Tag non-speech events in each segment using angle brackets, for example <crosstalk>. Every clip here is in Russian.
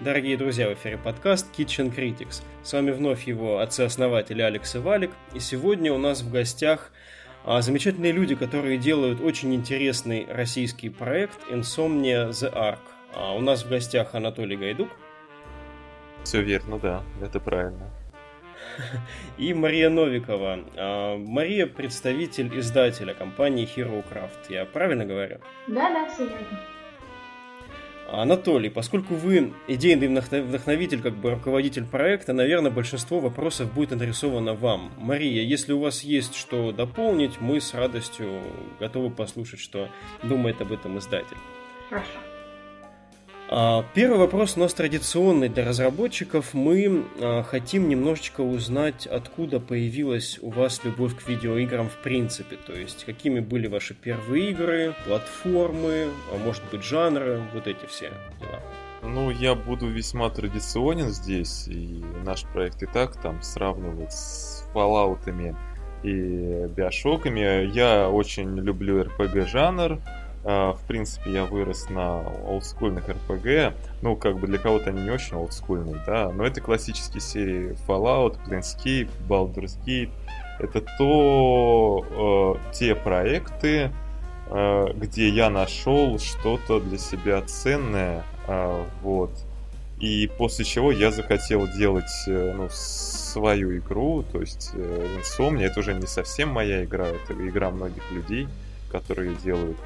Дорогие друзья, в эфире подкаст Kitchen Critics. С вами вновь его отцы-основатели Алекс и Валик. И сегодня у нас в гостях а, замечательные люди, которые делают очень интересный российский проект Insomnia The Ark. А у нас в гостях Анатолий Гайдук. Все верно, да, это правильно. <laughs> И Мария Новикова. А, Мария представитель издателя компании Hero Craft. Я правильно говорю? Да, да, все верно. Анатолий, поскольку вы идейный вдохновитель, как бы руководитель проекта, наверное, большинство вопросов будет адресовано вам. Мария, если у вас есть что дополнить, мы с радостью готовы послушать, что думает об этом издатель. Хорошо. А, первый вопрос у нас традиционный для разработчиков. Мы а, хотим немножечко узнать, откуда появилась у вас любовь к видеоиграм в принципе. То есть, какими были ваши первые игры, платформы, а может быть, жанры, вот эти все дела. Ну, я буду весьма традиционен здесь, и наш проект и так там сравнивать с Fallout'ами и Биошоками. Я очень люблю RPG жанр, в принципе, я вырос на олдскульных RPG. Ну, как бы для кого-то они не очень олдскульные, да. Но это классические серии Fallout, Planescape, Baldur's Gate. Это то, э, те проекты, э, где я нашел что-то для себя ценное, э, вот. И после чего я захотел делать э, ну, свою игру, то есть э, Insomnia, это уже не совсем моя игра, это игра многих людей, которые делают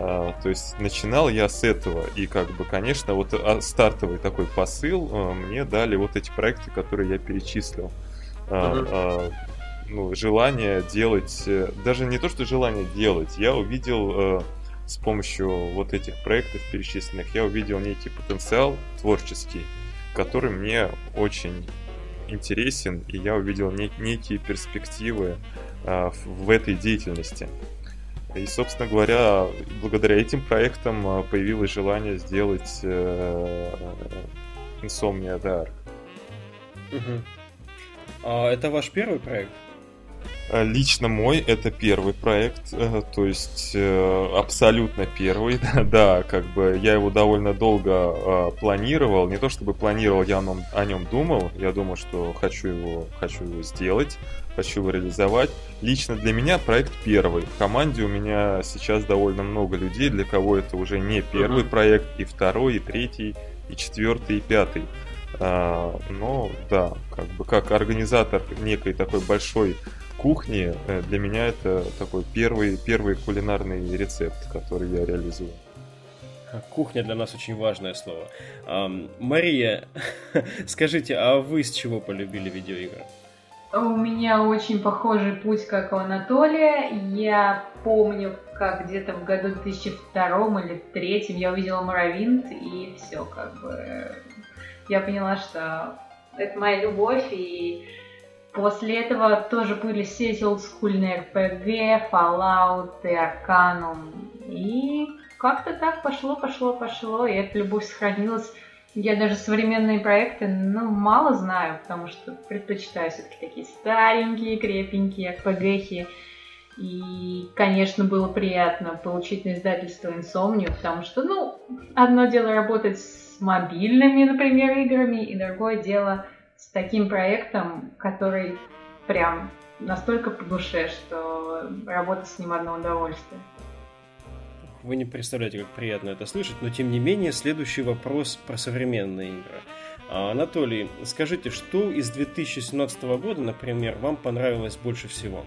а, то есть начинал я с этого, и как бы, конечно, вот а, стартовый такой посыл а, мне дали вот эти проекты, которые я перечислил. Ну, желание делать, э, даже не то, что желание делать, я увидел с помощью вот этих проектов перечисленных, я увидел некий потенциал творческий, который мне очень интересен, и я увидел некие перспективы в этой деятельности. И, собственно говоря, благодаря этим проектам а, появилось желание сделать э, Insomnia Dark. Угу. А это ваш первый проект? А, лично мой это первый проект, э, то есть э, абсолютно первый, <laughs> да, как бы я его довольно долго планировал, не то чтобы планировал, я о нем думал, я думал, что хочу его, хочу его сделать, хочу реализовать. Лично для меня проект первый. В команде у меня сейчас довольно много людей, для кого это уже не первый uh-huh. проект, и второй, и третий, и четвертый, и пятый. А, но да, как бы как организатор некой такой большой кухни, э, для меня это такой первый, первый кулинарный рецепт, который я реализую. Кухня для нас очень важное слово. Мария, <laughs> скажите, а вы с чего полюбили видеоигры? У меня очень похожий путь, как у Анатолия. Я помню, как где-то в году 2002 или 2003 я увидела Моровинт, и все, как бы я поняла, что это моя любовь, и после этого тоже были все эти олдскульные RPG, Fallout и Arcanum. И как-то так пошло, пошло, пошло, и эта любовь сохранилась я даже современные проекты, ну, мало знаю, потому что предпочитаю все-таки такие старенькие, крепенькие, РПГхи. И, конечно, было приятно получить на издательство Insomnia, потому что, ну, одно дело работать с мобильными, например, играми, и другое дело с таким проектом, который прям настолько по душе, что работать с ним одно удовольствие. Вы не представляете, как приятно это слышать, но тем не менее, следующий вопрос про современные игры. А, Анатолий, скажите, что из 2017 года, например, вам понравилось больше всего?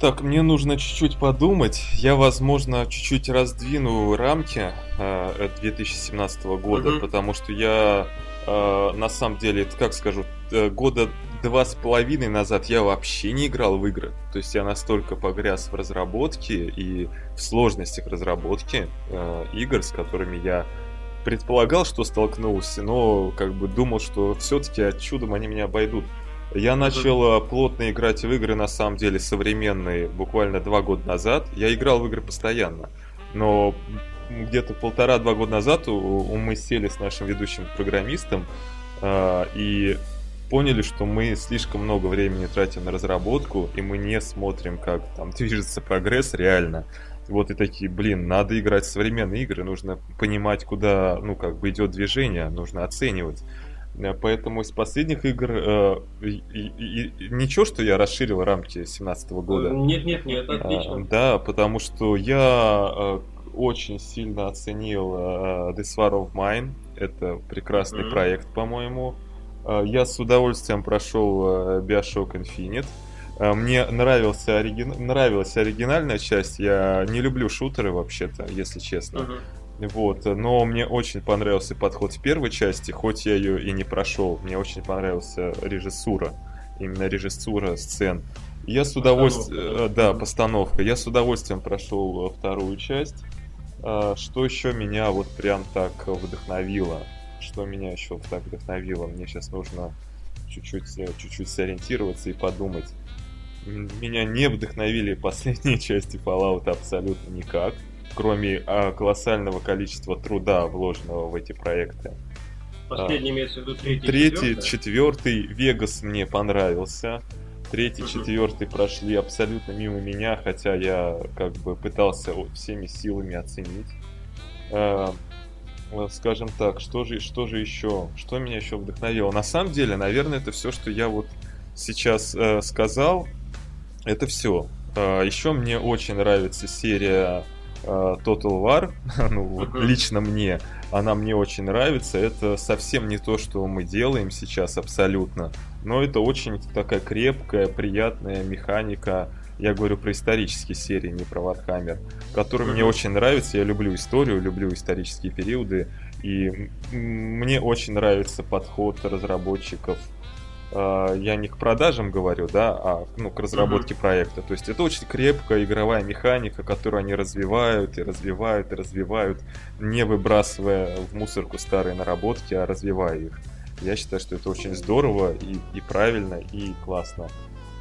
Так, мне нужно чуть-чуть подумать. Я, возможно, чуть-чуть раздвину рамки э, 2017 года, uh-huh. потому что я, э, на самом деле, как скажу, э, года два с половиной назад я вообще не играл в игры. То есть я настолько погряз в разработке и в сложностях разработки э, игр, с которыми я предполагал, что столкнулся, но как бы думал, что все-таки чудом они меня обойдут. Я начал э, плотно играть в игры, на самом деле, современные, буквально два года назад. Я играл в игры постоянно, но где-то полтора-два года назад у, у мы сели с нашим ведущим программистом, э, и поняли, что мы слишком много времени тратим на разработку, и мы не смотрим, как там <laughs> движется прогресс реально. Вот и такие, блин, надо играть в современные игры, нужно понимать, куда, ну, как бы идет движение, нужно оценивать. Э, поэтому из последних игр э, и, и, и, ничего, что я расширил рамки 2017 года. Нет, нет, нет, отлично. А, да, потому что я э, очень сильно оценил э, This War of Mine. Это прекрасный mm-hmm. проект, по-моему. Э, я с удовольствием прошел э, Bioshock Infinite. Э, мне нравился оригин... нравилась оригинальная часть. Я не люблю шутеры вообще-то, если честно. Uh-huh. Вот, но мне очень понравился подход в первой части, хоть я ее и не прошел. Мне очень понравился режиссура, именно режиссура сцен. Я с удовольствием, да, постановка. Я с удовольствием прошел вторую часть. Что еще меня вот прям так вдохновило? Что меня еще так вдохновило? Мне сейчас нужно чуть-чуть, чуть-чуть сориентироваться и подумать. Меня не вдохновили <laughs> последние части Fallout абсолютно никак кроме а, колоссального количества труда, вложенного в эти проекты. Последний имеется в виду третий, Третий, четвертый, Вегас мне понравился. Третий, четвертый прошли абсолютно мимо меня, хотя я как бы пытался всеми силами оценить. А, скажем так, что же, что же еще, что меня еще вдохновило? На самом деле, наверное, это все, что я вот сейчас э, сказал, это все. Э, еще мне очень нравится серия Э, Total War, <laughs> ну вот лично мне, она мне очень нравится. Это совсем не то, что мы делаем сейчас абсолютно, но это очень такая крепкая, приятная механика. Я говорю про исторические серии, не про Warhammer, которые мне очень нравятся. Я люблю историю, люблю исторические периоды, и мне очень нравится подход разработчиков а, я не к продажам говорю, да, а ну, к разработке mm-hmm. проекта. То есть это очень крепкая игровая механика, которую они развивают и развивают и развивают, не выбрасывая в мусорку старые наработки, а развивая их. Я считаю, что это очень здорово и, и правильно, и классно.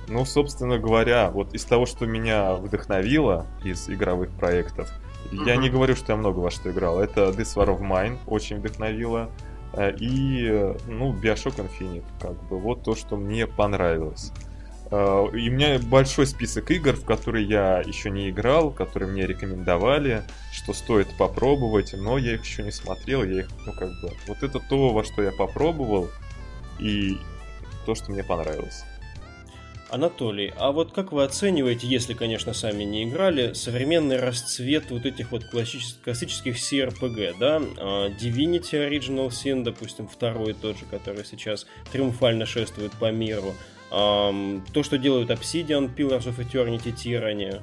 Ну, собственно говоря, вот из того, что меня вдохновило из игровых проектов, mm-hmm. я не говорю, что я много во что играл. Это This War of Mine очень вдохновило. Э, и, ну, Bioshock Infinite, как бы, вот то, что мне понравилось. Э, и у меня большой список игр, в которые я еще не играл, которые мне рекомендовали, что стоит попробовать, но я их еще не смотрел, я их, ну, как бы, вот это то, во что я попробовал, и то, что мне понравилось. Анатолий, а вот как вы оцениваете, если, конечно, сами не играли, современный расцвет вот этих вот классических, классических CRPG, да? А, Divinity Original Sin, допустим, второй тот же, который сейчас триумфально шествует по миру. То, что делают Obsidian, Pillars of Eternity, Tyranny,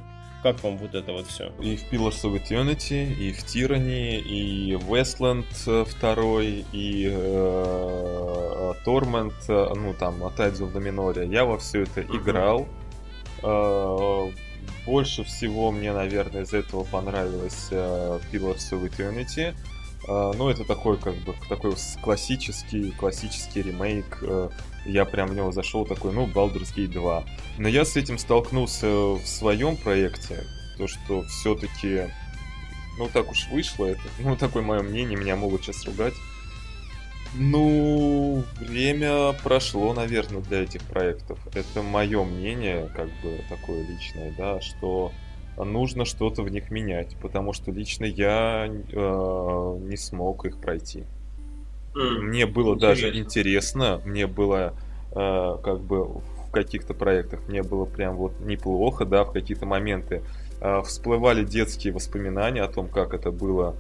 как вам вот это вот все? И в Pillars of Eternity, и в Tyranny, и Westland 2, и э, Torment, э, ну там, Tides of the Я во все это uh-huh. играл. Э, больше всего мне, наверное, из этого понравилось э, Pillars of Eternity. Uh, ну, это такой, как бы, такой классический, классический ремейк. Uh, я прям в него зашел такой, ну, Baldur's Gate 2. Но я с этим столкнулся в своем проекте, то, что все-таки, ну, так уж вышло это. Ну, такое мое мнение, меня могут сейчас ругать. Ну, время прошло, наверное, для этих проектов. Это мое мнение, как бы такое личное, да, что нужно что-то в них менять, потому что лично я э, не смог их пройти. Mm. Мне было Интересно. даже интересно, мне было э, как бы в каких-то проектах мне было прям вот неплохо, да, в какие-то моменты э, всплывали детские воспоминания о том, как это было,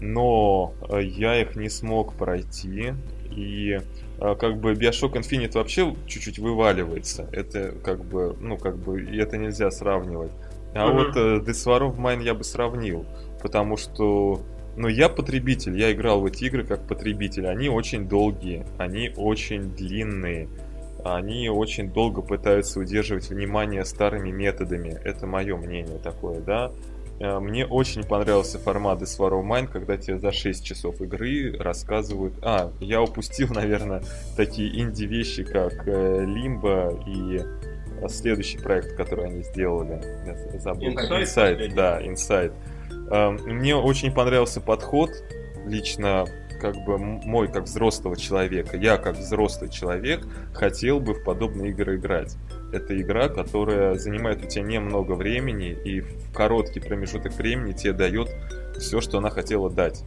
но э, я их не смог пройти, и э, как бы Bioshock Infinite вообще чуть-чуть вываливается, это как бы, ну как бы, это нельзя сравнивать. А mm-hmm. вот э, This War of Mine я бы сравнил, потому что но я потребитель, я играл в эти игры как потребитель. Они очень долгие, они очень длинные, они очень долго пытаются удерживать внимание старыми методами. Это мое мнение такое, да. Э, мне очень понравился формат This War of Mine, когда тебе за 6 часов игры рассказывают... А, я упустил, <laughs> наверное, такие инди-вещи, как э, и следующий проект, который они сделали. Я забыл. Inside, да, Inside. Мне очень понравился подход, лично как бы мой как взрослого человека. Я как взрослый человек хотел бы в подобные игры играть. Это игра, которая занимает у тебя немного времени и в короткий промежуток времени тебе дает все, что она хотела дать.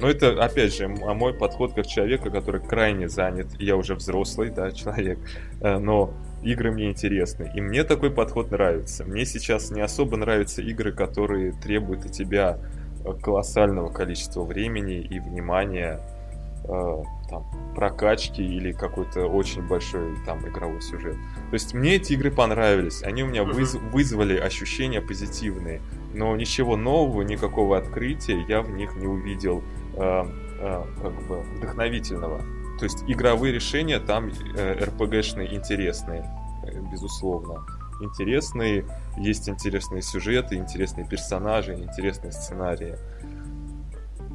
Но это, опять же, а мой подход как человека, который крайне занят. Я уже взрослый, да, <laughs> человек. Э, но игры мне интересны. И мне такой подход нравится. Мне сейчас не особо нравятся игры, которые требуют от тебя э, колоссального количества времени и внимания, э, там, прокачки или какой-то очень большой там игровой сюжет. То есть мне эти игры понравились. Они у меня выз вызвали ощущения позитивные. Но ничего нового, никакого открытия я в них не увидел э, э, как бы вдохновительного. То есть игровые решения там э, RPG-шные интересные, э, безусловно. Интересные, есть интересные сюжеты, интересные персонажи, интересные сценарии.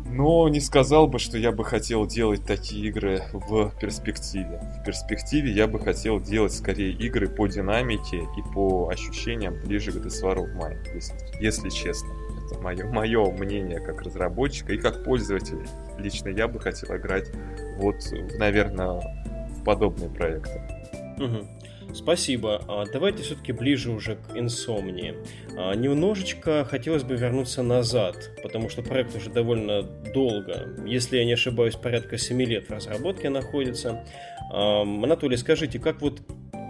Но не сказал бы, что я бы хотел делать такие игры в перспективе. В перспективе я бы хотел делать скорее игры по динамике и по ощущениям ближе к Deswar of Mine, если, если честно. Это мое, мое мнение как разработчика и как пользователя. Лично я бы хотел играть вот, наверное, в подобные проекты. Угу. Спасибо. А давайте все-таки ближе уже к инсомнии. А, немножечко хотелось бы вернуться назад, потому что проект уже довольно долго, если я не ошибаюсь, порядка 7 лет в разработке находится. А, Анатолий, скажите, как вот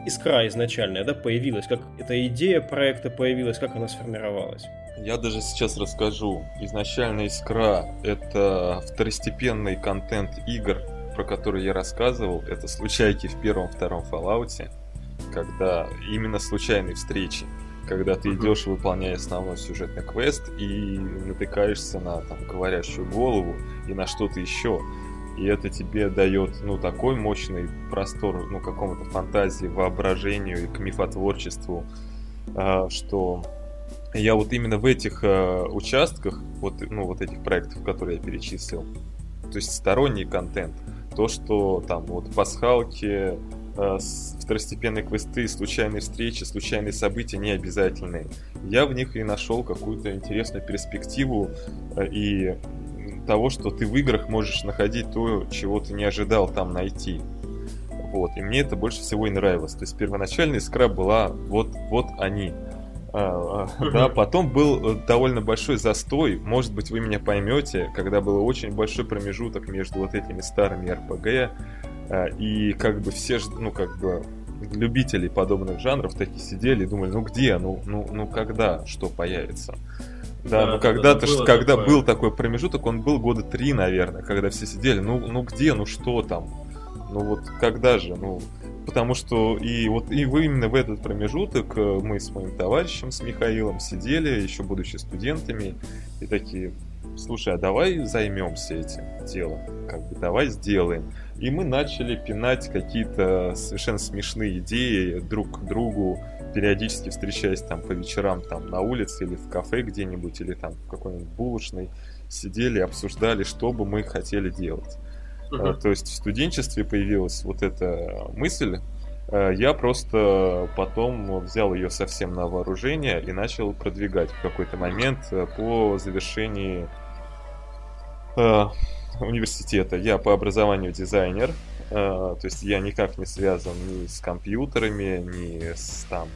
искра изначальная да, появилась, как эта идея проекта появилась, как она сформировалась? Я даже сейчас расскажу. Изначально искра — это второстепенный контент игр, про которые я рассказывал. Это случайки в первом-втором Fallout когда именно случайные встречи, когда ты идешь, выполняя основной сюжетный квест и натыкаешься на там говорящую голову и на что-то еще. И это тебе дает, ну, такой мощный простор, ну, какому-то фантазии, воображению и к мифотворчеству, а, что я вот именно в этих а, участках, вот, ну, вот этих проектов, которые я перечислил, то есть сторонний контент, то, что там вот пасхалки, Э, второстепенные квесты, случайные встречи, случайные события не обязательные. Я в них и нашел какую-то интересную перспективу э, и того, что ты в играх можешь находить то, чего ты не ожидал там найти. Вот. И мне это больше всего и нравилось. То есть первоначальная искра была вот, вот они. А, а, да, потом был э, довольно большой застой. Может быть, вы меня поймете, когда был очень большой промежуток между вот этими старыми РПГ, а, и как бы все, ну как бы любители подобных жанров такие сидели и думали, ну где, ну, ну, ну когда, что появится. Да, да ну когда-то, да, когда такое. был такой промежуток, он был года три, наверное, когда все сидели, ну, ну где, ну что там, ну вот когда же, ну, потому что и вот и вы именно в этот промежуток э, мы с моим товарищем, с Михаилом сидели, еще будучи студентами, и такие, слушай, а давай займемся этим делом, как бы давай сделаем. И мы начали пинать какие-то совершенно смешные идеи друг к другу, периодически встречаясь там по вечерам там на улице или в кафе где-нибудь, или там в какой-нибудь булочной, сидели, обсуждали, что бы мы хотели делать. Uh-huh. То есть в студенчестве появилась вот эта мысль, э, я просто потом взял ее совсем на вооружение и начал продвигать в какой-то момент э, по завершении университета. Я по образованию дизайнер, то есть я никак не связан ни с компьютерами, ни с там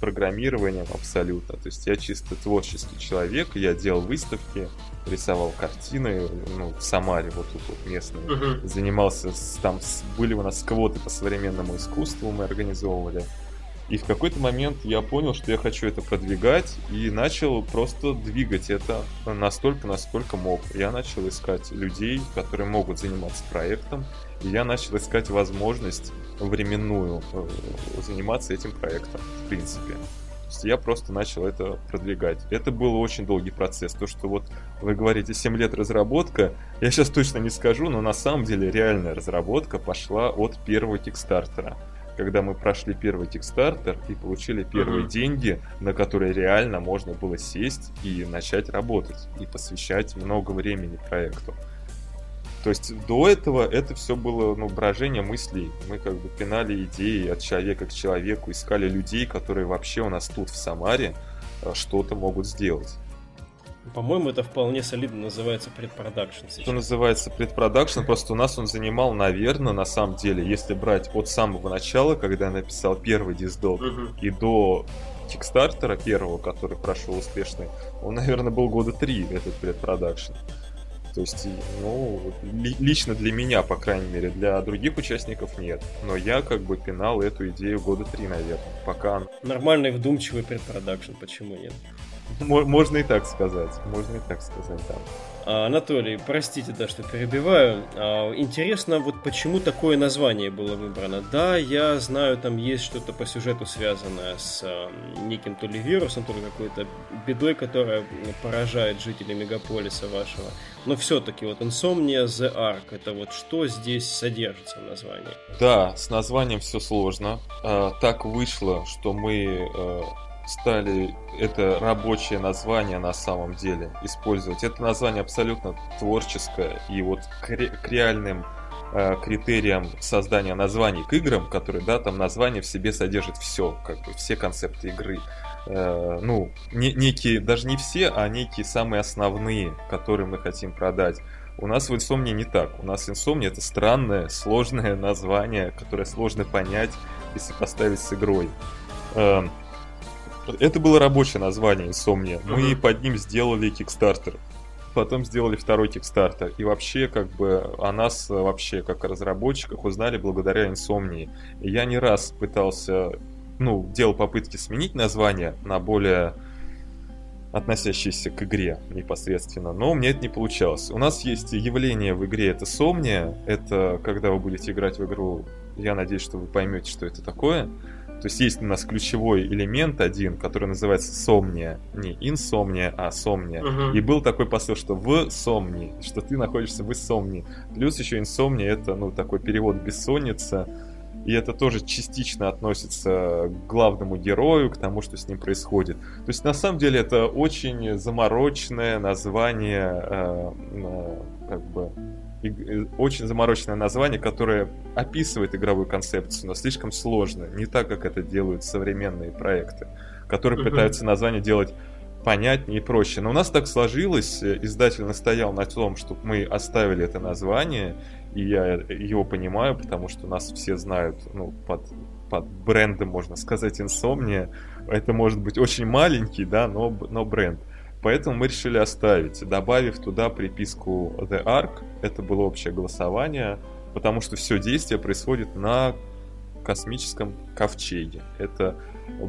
программированием абсолютно. То есть я чисто творческий человек, я делал выставки, рисовал картины, ну, в Самаре, вот тут вот местные. Uh-huh. Занимался, с, там, с, были у нас квоты по современному искусству, мы организовывали. И в какой-то момент я понял, что я хочу это продвигать, и начал просто двигать это настолько, насколько мог. Я начал искать людей, которые могут заниматься проектом, и я начал искать возможность временную э, заниматься этим проектом, в принципе. Я просто начал это продвигать. Это был очень долгий процесс. То, что вот вы говорите 7 лет разработка, я сейчас точно не скажу, но на самом деле реальная разработка пошла от первого кикстартера когда мы прошли первый Kickstarter и получили первые uh-huh. деньги, на которые реально можно было сесть и начать работать и посвящать много времени проекту. То есть до этого это все было ну, брожение мыслей. Мы как бы пинали идеи от человека к человеку, искали людей, которые вообще у нас тут в Самаре э, что-то могут сделать. По-моему, это вполне солидно называется предпродакшн. Что называется предпродакшн, просто у нас он занимал, наверное, на самом деле, если брать от самого начала, когда я написал первый диздок, угу. и до Кикстартера первого, который прошел успешный, он, наверное, был года три, этот предпродакшн. То есть, ну, ли, лично для меня, по крайней мере, для других участников нет. Но я как бы пинал эту идею года три, наверное, пока... Нормальный вдумчивый предпродакшн, почему нет? Можно и так сказать, можно и так сказать, да. А, Анатолий, простите, да, что перебиваю. А, интересно, вот почему такое название было выбрано. Да, я знаю, там есть что-то по сюжету связанное с а, неким то ли вирусом, то ли какой-то бедой, которая поражает жителей мегаполиса вашего. Но все-таки вот Insomnia The Ark, это вот что здесь содержится в названии? Да, с названием все сложно. Так вышло, что мы стали это рабочее название на самом деле использовать. Это название абсолютно творческое и вот к, к реальным э, критериям создания названий к играм, которые, да, там название в себе содержит все, как бы все концепты игры. Э, ну, не, некие, даже не все, а некие самые основные, которые мы хотим продать. У нас в Insomnia не так. У нас Insomnia это странное, сложное <laughs> название, которое сложно понять и сопоставить с игрой. Э, это было рабочее название Insomnia. Мы uh-huh. под ним сделали Kickstarter. Потом сделали второй Kickstarter. И вообще, как бы, о нас вообще, как о разработчиках, узнали благодаря Insomnia. И я не раз пытался, ну, делал попытки сменить название на более относящиеся к игре непосредственно, но у меня это не получалось. У нас есть явление в игре, это Сомния, это когда вы будете играть в игру, я надеюсь, что вы поймете, что это такое. То есть есть у нас ключевой элемент один, который называется сомния. Не инсомния, а сомния. Угу. И был такой посыл, что в сомнии, что ты находишься в сомнии. Плюс еще инсомния это, ну, такой перевод бессонница. И это тоже частично относится к главному герою, к тому, что с ним происходит. То есть на самом деле это очень замороченное название э, э, как бы очень замороченное название, которое описывает игровую концепцию, но слишком сложно, не так, как это делают современные проекты, которые uh-huh. пытаются название делать понятнее и проще. Но у нас так сложилось, э, издатель настоял на том, чтобы мы оставили это название, и я его понимаю, потому что нас все знают ну, под, под брендом, можно сказать, Insomnia. Это может быть очень маленький, да, но, но бренд. Поэтому мы решили оставить, добавив туда приписку The Ark. Это было общее голосование, потому что все действие происходит на космическом ковчеге. Это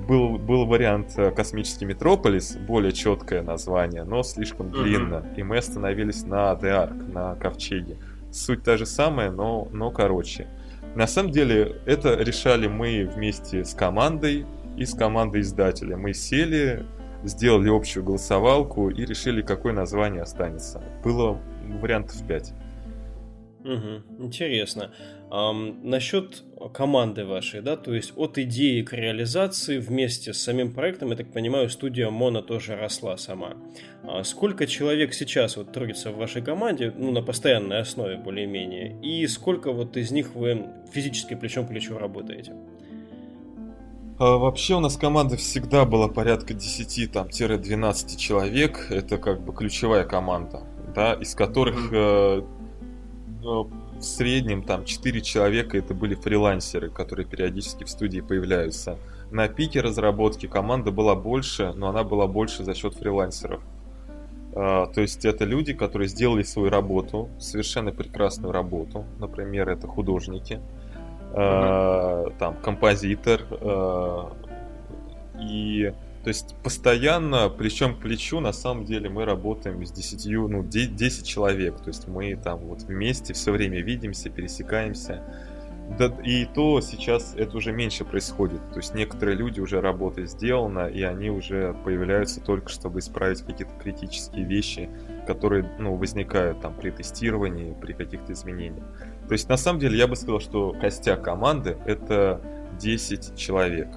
был, был вариант э, космический Метрополис, более четкое название, но слишком длинно. Mm-hmm. И мы остановились на The Ark, на ковчеге. Суть та же самая, но, но короче. На самом деле, это решали мы вместе с командой и с командой издателя. Мы сели, сделали общую голосовалку и решили, какое название останется. Было вариантов 5. Угу, интересно. Um, насчет команды вашей, да, то есть от идеи к реализации вместе с самим проектом, я так понимаю, студия Мона тоже росла сама. А сколько человек сейчас вот трудится в вашей команде, ну, на постоянной основе более-менее, и сколько вот из них вы физически плечом к плечу работаете? А, вообще у нас команда всегда была порядка 10-12 человек. Это как бы ключевая команда, да, из которых э, э, в среднем там 4 человека это были фрилансеры, которые периодически в студии появляются. На пике разработки команда была больше, но она была больше за счет фрилансеров. Uh, то есть это люди, которые сделали свою работу, совершенно прекрасную работу. Например, это художники, э, там композитор э, и то есть постоянно, плечом к плечу, на самом деле мы работаем с 10, ну, 10 человек. То есть мы там вот вместе все время видимся, пересекаемся. Да, и то сейчас это уже меньше происходит. То есть некоторые люди уже работа сделана, и они уже появляются только чтобы исправить какие-то критические вещи, которые ну, возникают там при тестировании, при каких-то изменениях. То есть на самом деле я бы сказал, что костяк команды это 10 человек.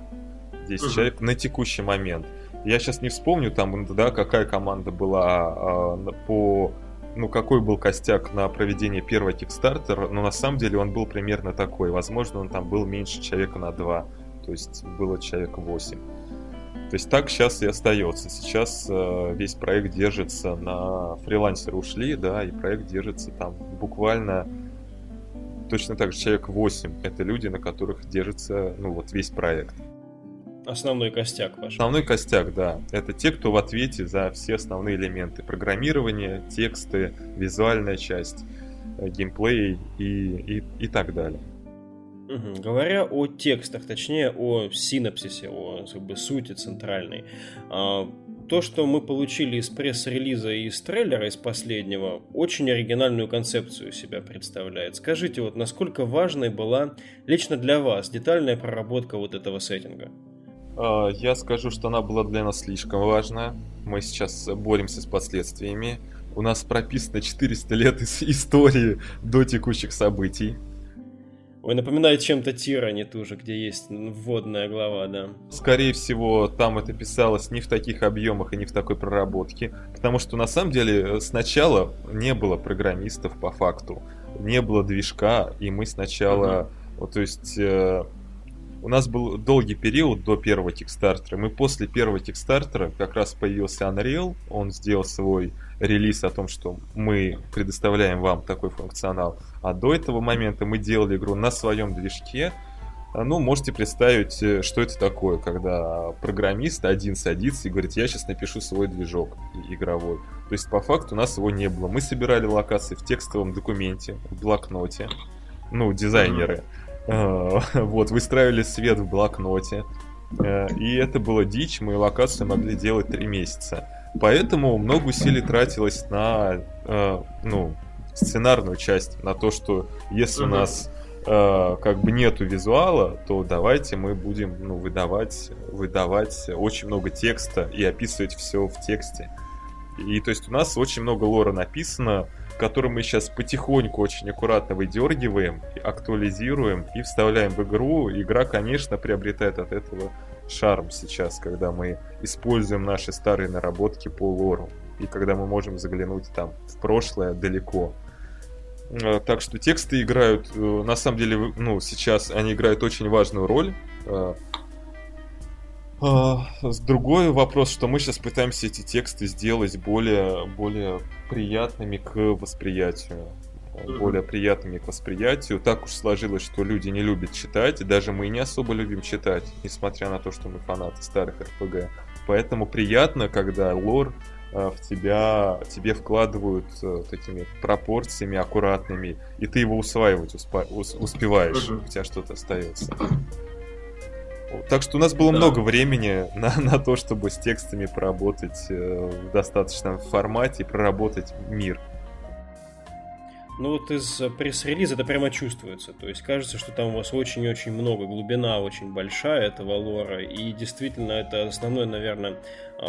10 угу. человек на текущий момент. Я сейчас не вспомню там, да, какая команда была а, по ну, какой был костяк на проведение первого Kickstarter, но на самом деле он был примерно такой. Возможно, он там был меньше человека на два, то есть было человек 8. То есть так сейчас и остается. Сейчас э, весь проект держится на фрилансеры ушли, да, и проект держится там буквально точно так же человек 8. Это люди, на которых держится, ну вот весь проект. Основной костяк ваш. Основной костяк, да. Это те, кто в ответе за все основные элементы. Программирование, тексты, визуальная часть, э, геймплей и, и, и так далее. Угу. Говоря о текстах, точнее о синапсисе, о как бы, сути центральной, а, то, что мы получили из пресс-релиза и из трейлера, из последнего, очень оригинальную концепцию себя представляет. Скажите, вот насколько важной была лично для вас детальная проработка вот этого сеттинга? А, я скажу, что она была для нас слишком важна. Мы сейчас боремся с последствиями. У нас прописано 400 лет истории до текущих событий. Ой, напоминает чем-то Тирани тоже, где есть вводная глава, да. Скорее всего, там это писалось не в таких объемах и не в такой проработке, потому что на самом деле сначала не было программистов по факту, не было движка, и мы сначала, uh-huh. вот, то есть э, у нас был долгий период до первого Кикстартера. Мы после первого Кикстартера как раз появился Unreal, он сделал свой релиз о том, что мы предоставляем вам такой функционал. А до этого момента мы делали игру на своем движке. Ну, можете представить, э, что это такое, когда программист один садится и говорит, я сейчас напишу свой движок игровой. То есть, по факту, у нас его не было. Мы собирали локации в текстовом документе, в блокноте. Ну, дизайнеры. Mm-hmm. <laughs> Вот, выстраивали свет в блокноте. Э, и это было дичь, мы локацию могли делать три месяца. Поэтому много усилий тратилось на э, ну, сценарную часть, на то, что если у нас э, как бы нету визуала, то давайте мы будем ну, выдавать, выдавать очень много текста и описывать все в тексте. И то есть у нас очень много лора написано, который мы сейчас потихоньку очень аккуратно выдергиваем, актуализируем и вставляем в игру. Игра, конечно, приобретает от этого шарм сейчас, когда мы используем наши старые наработки по лору. И когда мы можем заглянуть там в прошлое далеко. Э, так что тексты играют, э, на самом деле, ну, сейчас они играют очень важную роль. Э, другой вопрос, что мы сейчас пытаемся эти тексты сделать более, более приятными к восприятию более приятными к восприятию. Так уж сложилось, что люди не любят читать, и даже мы не особо любим читать, несмотря на то, что мы фанаты старых RPG. Поэтому приятно, когда лор э, в тебя, тебе вкладывают э, такими пропорциями аккуратными, и ты его усваивать успа- успеваешь, у тебя что-то остается. Так что у нас было да. много времени <laughs> на, на то, чтобы с текстами поработать э, в достаточном формате и проработать мир. Ну вот из пресс-релиза это прямо чувствуется. То есть кажется, что там у вас очень-очень много, глубина очень большая этого лора. И действительно это основной, наверное,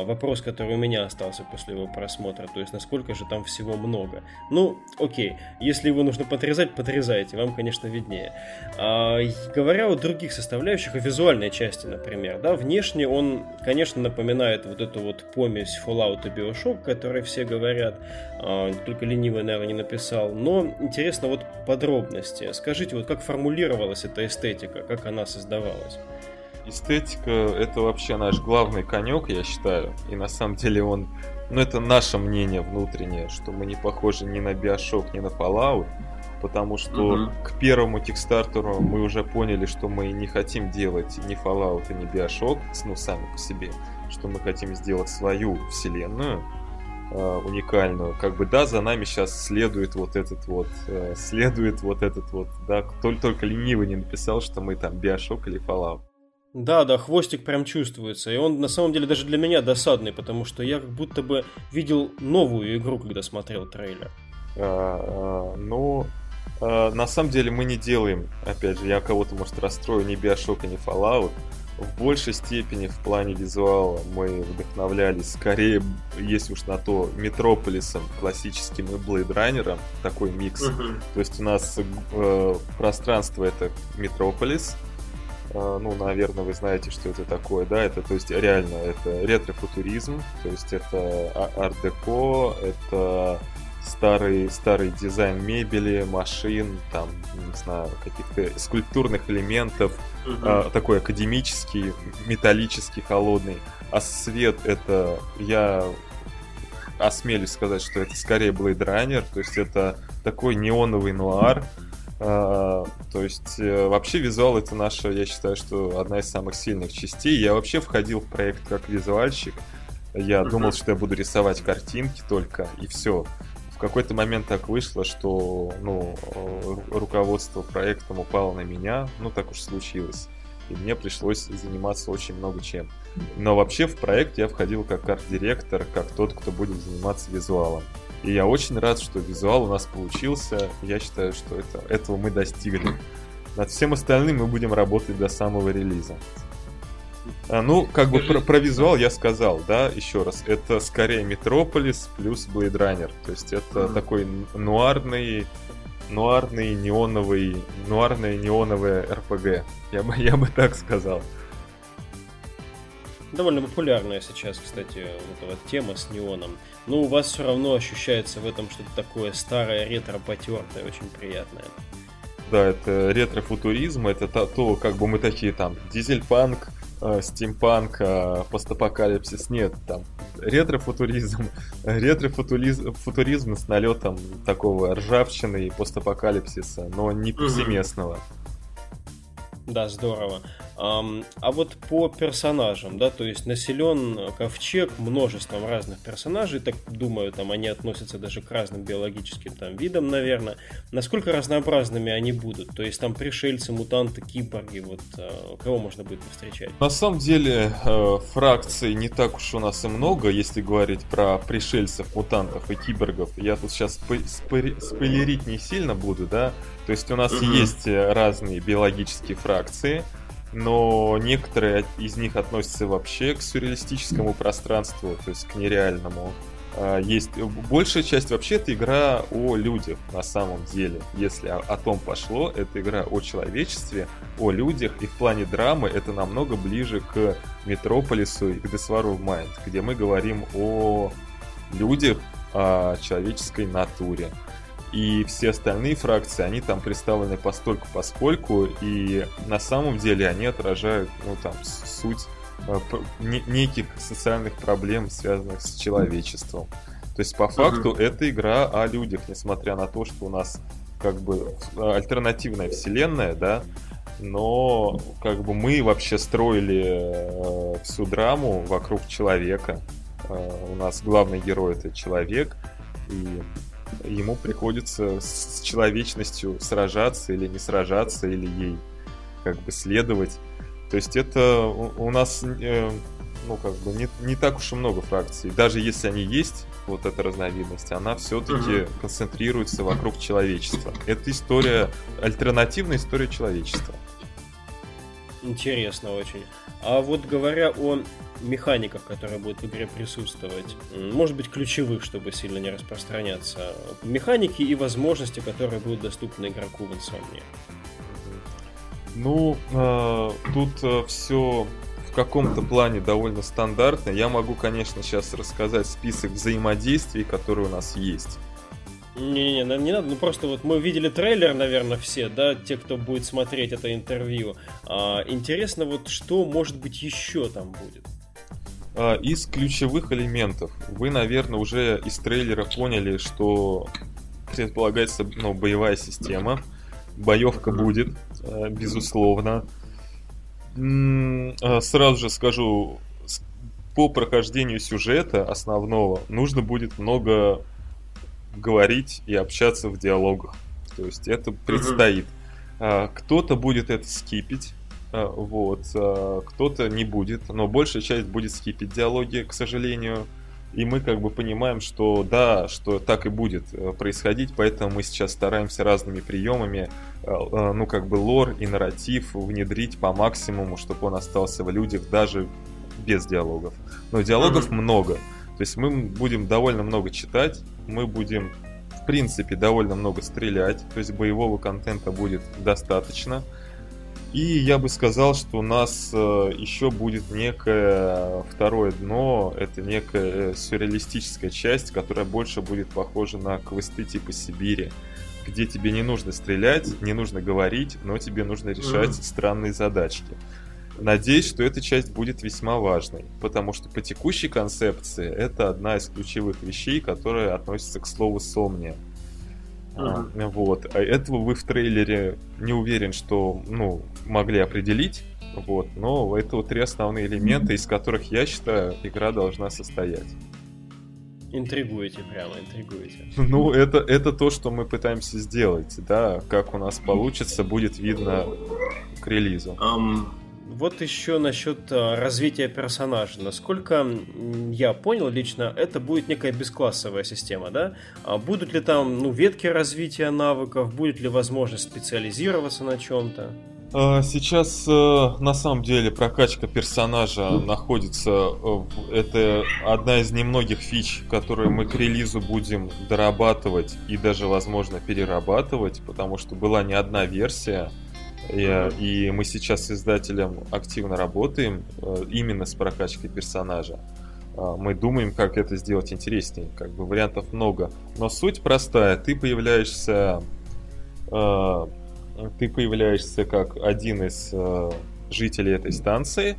вопрос, который у меня остался после его просмотра. То есть насколько же там всего много. Ну, окей. Если его нужно подрезать, подрезайте. Вам, конечно, виднее. А, говоря о других составляющих, о визуальной части, например, да, внешне он, конечно, напоминает вот эту вот помесь Fallout и Bioshock, о которой все говорят. А, только ленивый, наверное, не написал. Но интересно вот подробности. Скажите, вот как формулировалась эта эстетика, как она создавалась? Эстетика — это вообще наш главный конек, я считаю. И на самом деле он... Ну, это наше мнение внутреннее, что мы не похожи ни на Bioshock, ни на Fallout. Потому что угу. к первому Кикстартеру мы уже поняли, что мы не хотим делать ни Fallout, ни Bioshock, ну, сами по себе. Что мы хотим сделать свою вселенную, э, уникальную. Как бы, да, за нами сейчас следует вот этот вот, э, следует вот этот вот, да, только, только ленивый не написал, что мы там Биошок или Fallout. Да, да, хвостик прям чувствуется. И он на самом деле даже для меня досадный, потому что я как будто бы видел новую игру, когда смотрел трейлер. А, а, ну, а, на самом деле мы не делаем, опять же, я кого-то, может, расстрою, ни Биошока, ни Fallout в большей степени в плане визуала мы вдохновлялись скорее, если уж на то, Метрополисом классическим и Блейдранером, такой микс. Uh-huh. То есть у нас э, пространство это Метрополис, э, ну, наверное, вы знаете, что это такое, да, это, то есть, реально, это ретро-футуризм, то есть, это а, арт-деко, это старый, старый дизайн мебели, машин, там, не знаю, каких-то скульптурных элементов, угу. а, такой академический, металлический, холодный. А свет это, я осмелюсь сказать, что это скорее Blade Runner, то есть это такой неоновый нуар, а, то есть э, вообще визуал это наша, я считаю, что одна из самых сильных частей. Я вообще входил в проект как визуальщик. Я uh-huh. думал, что я буду рисовать картинки только, и все. В какой-то момент так вышло, что ну, руководство проектом упало на меня, ну так уж случилось. И мне пришлось заниматься очень много чем. Но вообще в проект я входил как арт-директор, как тот, кто будет заниматься визуалом. И я очень рад, что визуал у нас получился. Я считаю, что это, этого мы достигли. Над всем остальным мы будем работать до самого релиза. А, ну, как бы про, про визуал я сказал, да, еще раз. Это скорее Метрополис плюс Blade Runner. То есть это mm-hmm. такой нуарный, нуарный неоновый, нуарное неоновое РПГ. Я бы, я бы так сказал. Довольно популярная сейчас, кстати, вот эта вот тема с неоном. Но у вас все равно ощущается в этом что-то такое старое, ретро-потертое, очень приятное. Да, это ретро-футуризм, это то, то, как бы мы такие там, дизель-панк, э, стимпанк, э, постапокалипсис, нет, там ретро-футуризм, ретро-футуризм футуризм с налетом такого ржавчины и постапокалипсиса, но не повсеместного. Да, здорово. А вот по персонажам, да, то есть населен ковчег множеством разных персонажей, так думаю, там они относятся даже к разным биологическим там видам, наверное. Насколько разнообразными они будут? То есть там пришельцы, мутанты, киборги, вот а, кого можно будет встречать? На самом деле э, фракций не так уж у нас и много, если говорить про пришельцев, мутантов и киборгов. Я тут сейчас спойлерить не сильно буду, да. То есть у нас mm есть э, разные биологические фракции но некоторые из них относятся вообще к сюрреалистическому пространству, то есть к нереальному. А, есть большая часть вообще это игра о людях на самом деле. Если о, о том пошло, это игра о человечестве, о людях, и в плане драмы это намного ближе к Метрополису и к of Mind, где мы говорим о людях, о человеческой натуре и все остальные фракции, они там представлены постольку поскольку, и на самом деле они отражают, ну, там, суть э, неких социальных проблем, связанных с человечеством. То есть, по факту, uh-huh. это игра о людях, несмотря на то, что у нас как бы альтернативная вселенная, да, но как бы мы вообще строили э, всю драму вокруг человека. Э, у нас главный герой это человек, и ему приходится с человечностью сражаться или не сражаться, или ей как бы следовать. То есть это у, нас э, ну как бы не, не так уж и много фракций. Даже если они есть, вот эта разновидность, она все-таки uh-huh. концентрируется вокруг человечества. Это история, альтернативная история человечества. Интересно очень. А вот говоря о механиках, которые будут в игре присутствовать, может быть ключевых, чтобы сильно не распространяться, механики и возможности, которые будут доступны игроку в Insomnia. Ну, э, тут э, все в каком-то плане довольно стандартно. Я могу, конечно, сейчас рассказать список взаимодействий, которые у нас есть. Не-не, не надо, ну просто вот мы видели трейлер, наверное, все, да, те, кто будет смотреть это интервью. А, интересно вот, что может быть еще там будет? А, из ключевых элементов. Вы, наверное, уже из трейлера поняли, что предполагается ну, боевая система. Боевка будет, а, безусловно. А, сразу же скажу, по прохождению сюжета основного нужно будет много говорить и общаться в диалогах. То есть это предстоит. Кто-то будет это скипить, Э, вот. Э, кто-то не будет, но большая часть будет скипить диалоги, к сожалению. И мы как бы понимаем, что да, что так и будет э, происходить, поэтому мы сейчас стараемся разными приемами, ну как бы лор и нарратив внедрить по максимуму, чтобы он остался в людях даже без диалогов. Но диалогов mm-hmm. много. То есть мы будем довольно много читать, мы будем в принципе довольно много стрелять, то есть боевого контента будет достаточно. И я бы сказал, что у нас э, еще будет некое второе дно, это некая сюрреалистическая часть, которая больше будет похожа на квесты типа Сибири, где тебе не нужно стрелять, не нужно говорить, но тебе нужно решать mm. странные задачки. Надеюсь, что эта часть будет весьма важной, потому что по текущей концепции это одна из ключевых вещей, которая относится к слову «сомния». Uh-huh. А, вот. А этого вы в трейлере не уверен, что ну, могли определить. Вот. Но это вот три основные элемента, из которых, я считаю, игра должна состоять. Интригуете прямо, интригуете. Ну, это, это то, что мы пытаемся сделать, да. Как у нас получится, будет видно к релизу. Um, вот еще насчет э, развития персонажа. Насколько я понял лично, это будет некая бесклассовая система, да? А будут ли там ну, ветки развития навыков, будет ли возможность специализироваться на чем-то? А, сейчас э, на самом деле прокачка персонажа находится, это одна из немногих фич, которые мы к релизу будем дорабатывать и даже, возможно, перерабатывать, потому что была не одна версия, и, и мы сейчас с издателем активно работаем э, именно с прокачкой персонажа. А, мы думаем, как это сделать интереснее. Как бы вариантов много. Но суть простая. Ты появляешься... Э, ты появляешься как один из э, жителей этой станции.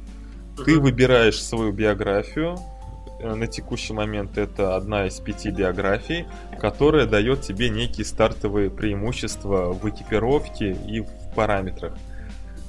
Ты выбираешь свою биографию. На текущий момент это одна из пяти биографий, которая дает тебе некие стартовые преимущества в экипировке и параметрах.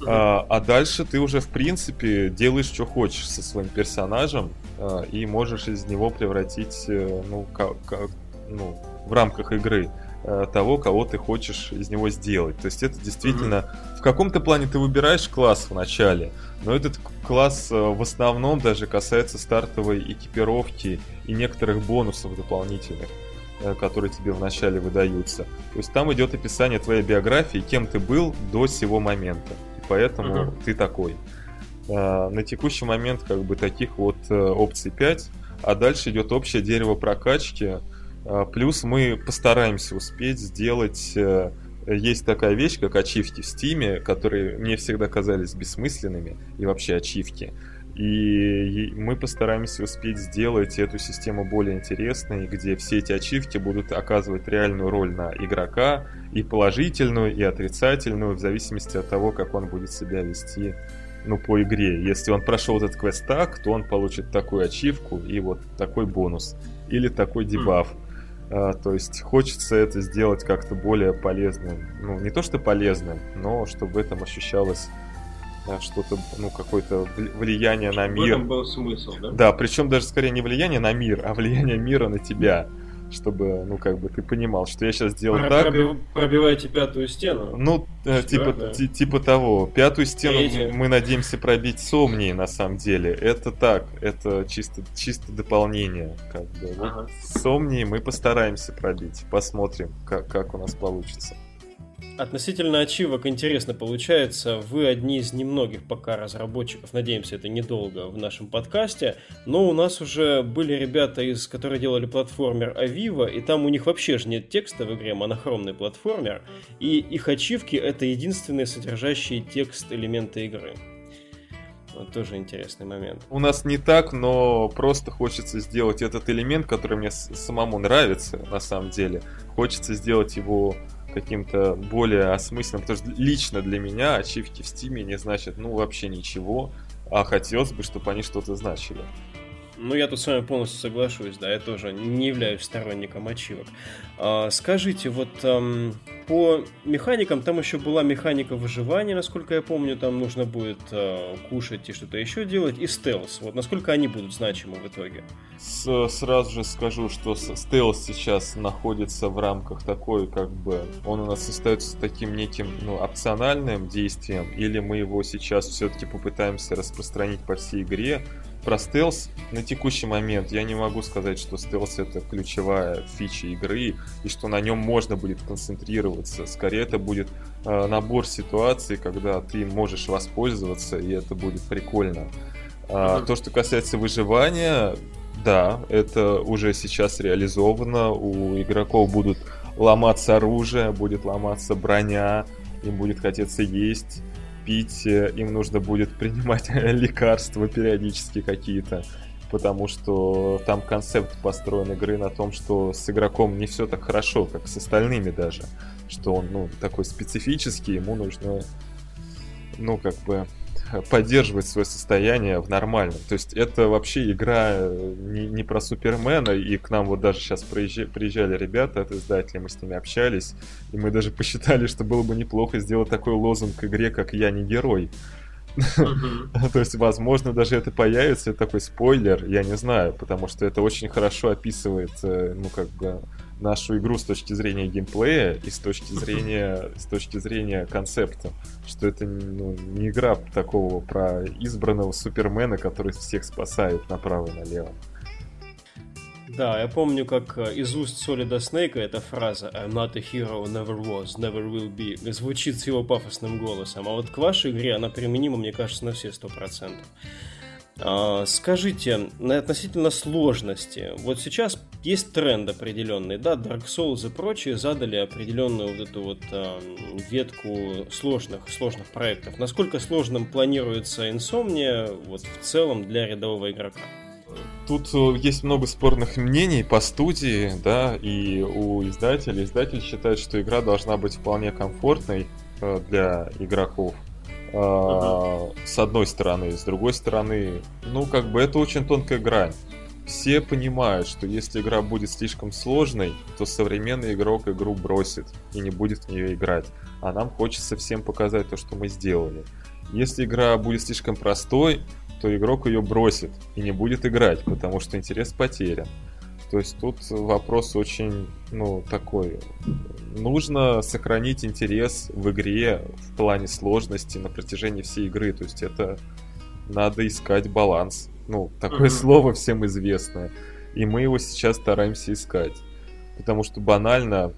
А, а дальше ты уже, в принципе, делаешь, что хочешь со своим персонажем, а, и можешь из него превратить, э, ну, как, как, ну в рамках игры э, того, кого ты хочешь из него сделать. То есть это действительно... Mm-hmm. В каком-то плане ты выбираешь класс в начале, но этот класс э, в основном даже касается стартовой экипировки и некоторых бонусов дополнительных. Э, которые тебе вначале выдаются. То есть там идет описание твоей биографии, кем ты был до сего момента. И поэтому uh-huh. ты такой. А, на текущий момент как бы таких вот э, опций 5, а дальше идет общее дерево прокачки. Плюс мы постараемся успеть сделать... Э, есть такая вещь, как ачивки в Стиме, которые мне всегда казались бессмысленными, и вообще ачивки. И мы постараемся успеть сделать эту систему более интересной, где все эти ачивки будут оказывать реальную роль на игрока, и положительную, и отрицательную, в зависимости от того, как он будет себя вести ну, по игре. Если он прошел этот квест так, то он получит такую ачивку и вот такой бонус. Или такой дебаф. А, то есть хочется это сделать как-то более полезным. Ну, не то что полезным, но чтобы в этом ощущалось что-то, ну, какое-то влияние на мир. В этом был смысл, да? Да, причем даже скорее не влияние на мир, а влияние мира на тебя. Чтобы, ну, как бы ты понимал, что я сейчас делаю Про- так. Пробив... Пробиваете пятую стену. Ну, э, типа, типа того. Пятую стену Третью. мы надеемся пробить сомней, на самом деле. Это так, это чисто, чисто дополнение. Как бы. Ага. Вот мы постараемся пробить. Посмотрим, как, как у нас получится. Относительно ачивок интересно получается. Вы одни из немногих пока разработчиков, надеемся, это недолго в нашем подкасте, но у нас уже были ребята, из, которые делали платформер Aviva, и там у них вообще же нет текста в игре, монохромный платформер, и их ачивки это единственные содержащие текст элементы игры. Вот тоже интересный момент. У нас не так, но просто хочется сделать этот элемент, который мне самому нравится, на самом деле. Хочется сделать его каким-то более осмысленным, потому что лично для меня ачивки в Стиме не значат, ну, вообще ничего, а хотелось бы, чтобы они что-то значили. Ну, я тут с вами полностью соглашусь, да, я тоже не являюсь сторонником ачивок. А, скажите, вот эм, по механикам, там еще была механика выживания, насколько я помню, там нужно будет э, кушать и что-то еще делать, и стелс. Вот насколько они будут значимы в итоге? С, сразу же скажу, что стелс сейчас находится в рамках такой, как бы, он у нас остается таким неким, ну, опциональным действием, или мы его сейчас все-таки попытаемся распространить по всей игре, про стелс на текущий момент я не могу сказать, что стелс это ключевая фича игры и что на нем можно будет концентрироваться. Скорее это будет э, набор ситуаций, когда ты можешь воспользоваться и это будет прикольно. А, то, что касается выживания, да, это уже сейчас реализовано. У игроков будут ломаться оружие, будет ломаться броня, им будет хотеться есть пить, э, им нужно будет <laughs> принимать <laughs> лекарства периодически какие-то, потому что там концепт построен игры на том, что с игроком не все так хорошо, как с остальными даже, что он, ну, такой специфический, ему нужно, ну, как бы поддерживать свое состояние в нормальном. То есть это вообще игра э, не, не про Супермена, и к нам вот даже сейчас приезжали, приезжали ребята от издателя, мы с ними общались, и мы даже <laughs> посчитали, что было бы неплохо сделать такой лозунг игре, как «Я не герой». <laughs> То есть, возможно, даже это появится, такой спойлер, я не знаю, потому что это очень хорошо описывает, э, ну, как бы, нашу игру с точки зрения геймплея и с точки зрения, с точки зрения концепта. Что это ну, не игра такого про избранного супермена, который всех спасает направо и налево. Да, я помню, как э, из уст Солида Снейка эта фраза «I'm not a hero, never was, never will be» звучит с его пафосным голосом. А вот к вашей игре она применима, мне кажется, на все сто процентов. А, скажите, относительно сложности, вот сейчас есть тренд определенный, да, Dark Souls и прочие задали определенную вот эту вот э, ветку сложных, сложных проектов. Насколько сложным планируется Insomnia вот в целом для рядового игрока? Тут э, есть много спорных мнений по студии, да, и у издателя. Издатель считает, что игра должна быть вполне комфортной э, для игроков. Uh-huh. С одной стороны, с другой стороны, ну как бы это очень тонкая грань. Все понимают, что если игра будет слишком сложной, то современный игрок игру бросит и не будет в нее играть. А нам хочется всем показать то, что мы сделали. Если игра будет слишком простой, то игрок ее бросит и не будет играть, потому что интерес потерян. То есть тут вопрос очень, ну, такой. Нужно сохранить интерес в игре в плане сложности на протяжении всей игры. То есть это надо искать баланс. Ну, такое mm-hmm. слово всем известное. И мы его сейчас стараемся искать. Потому что банально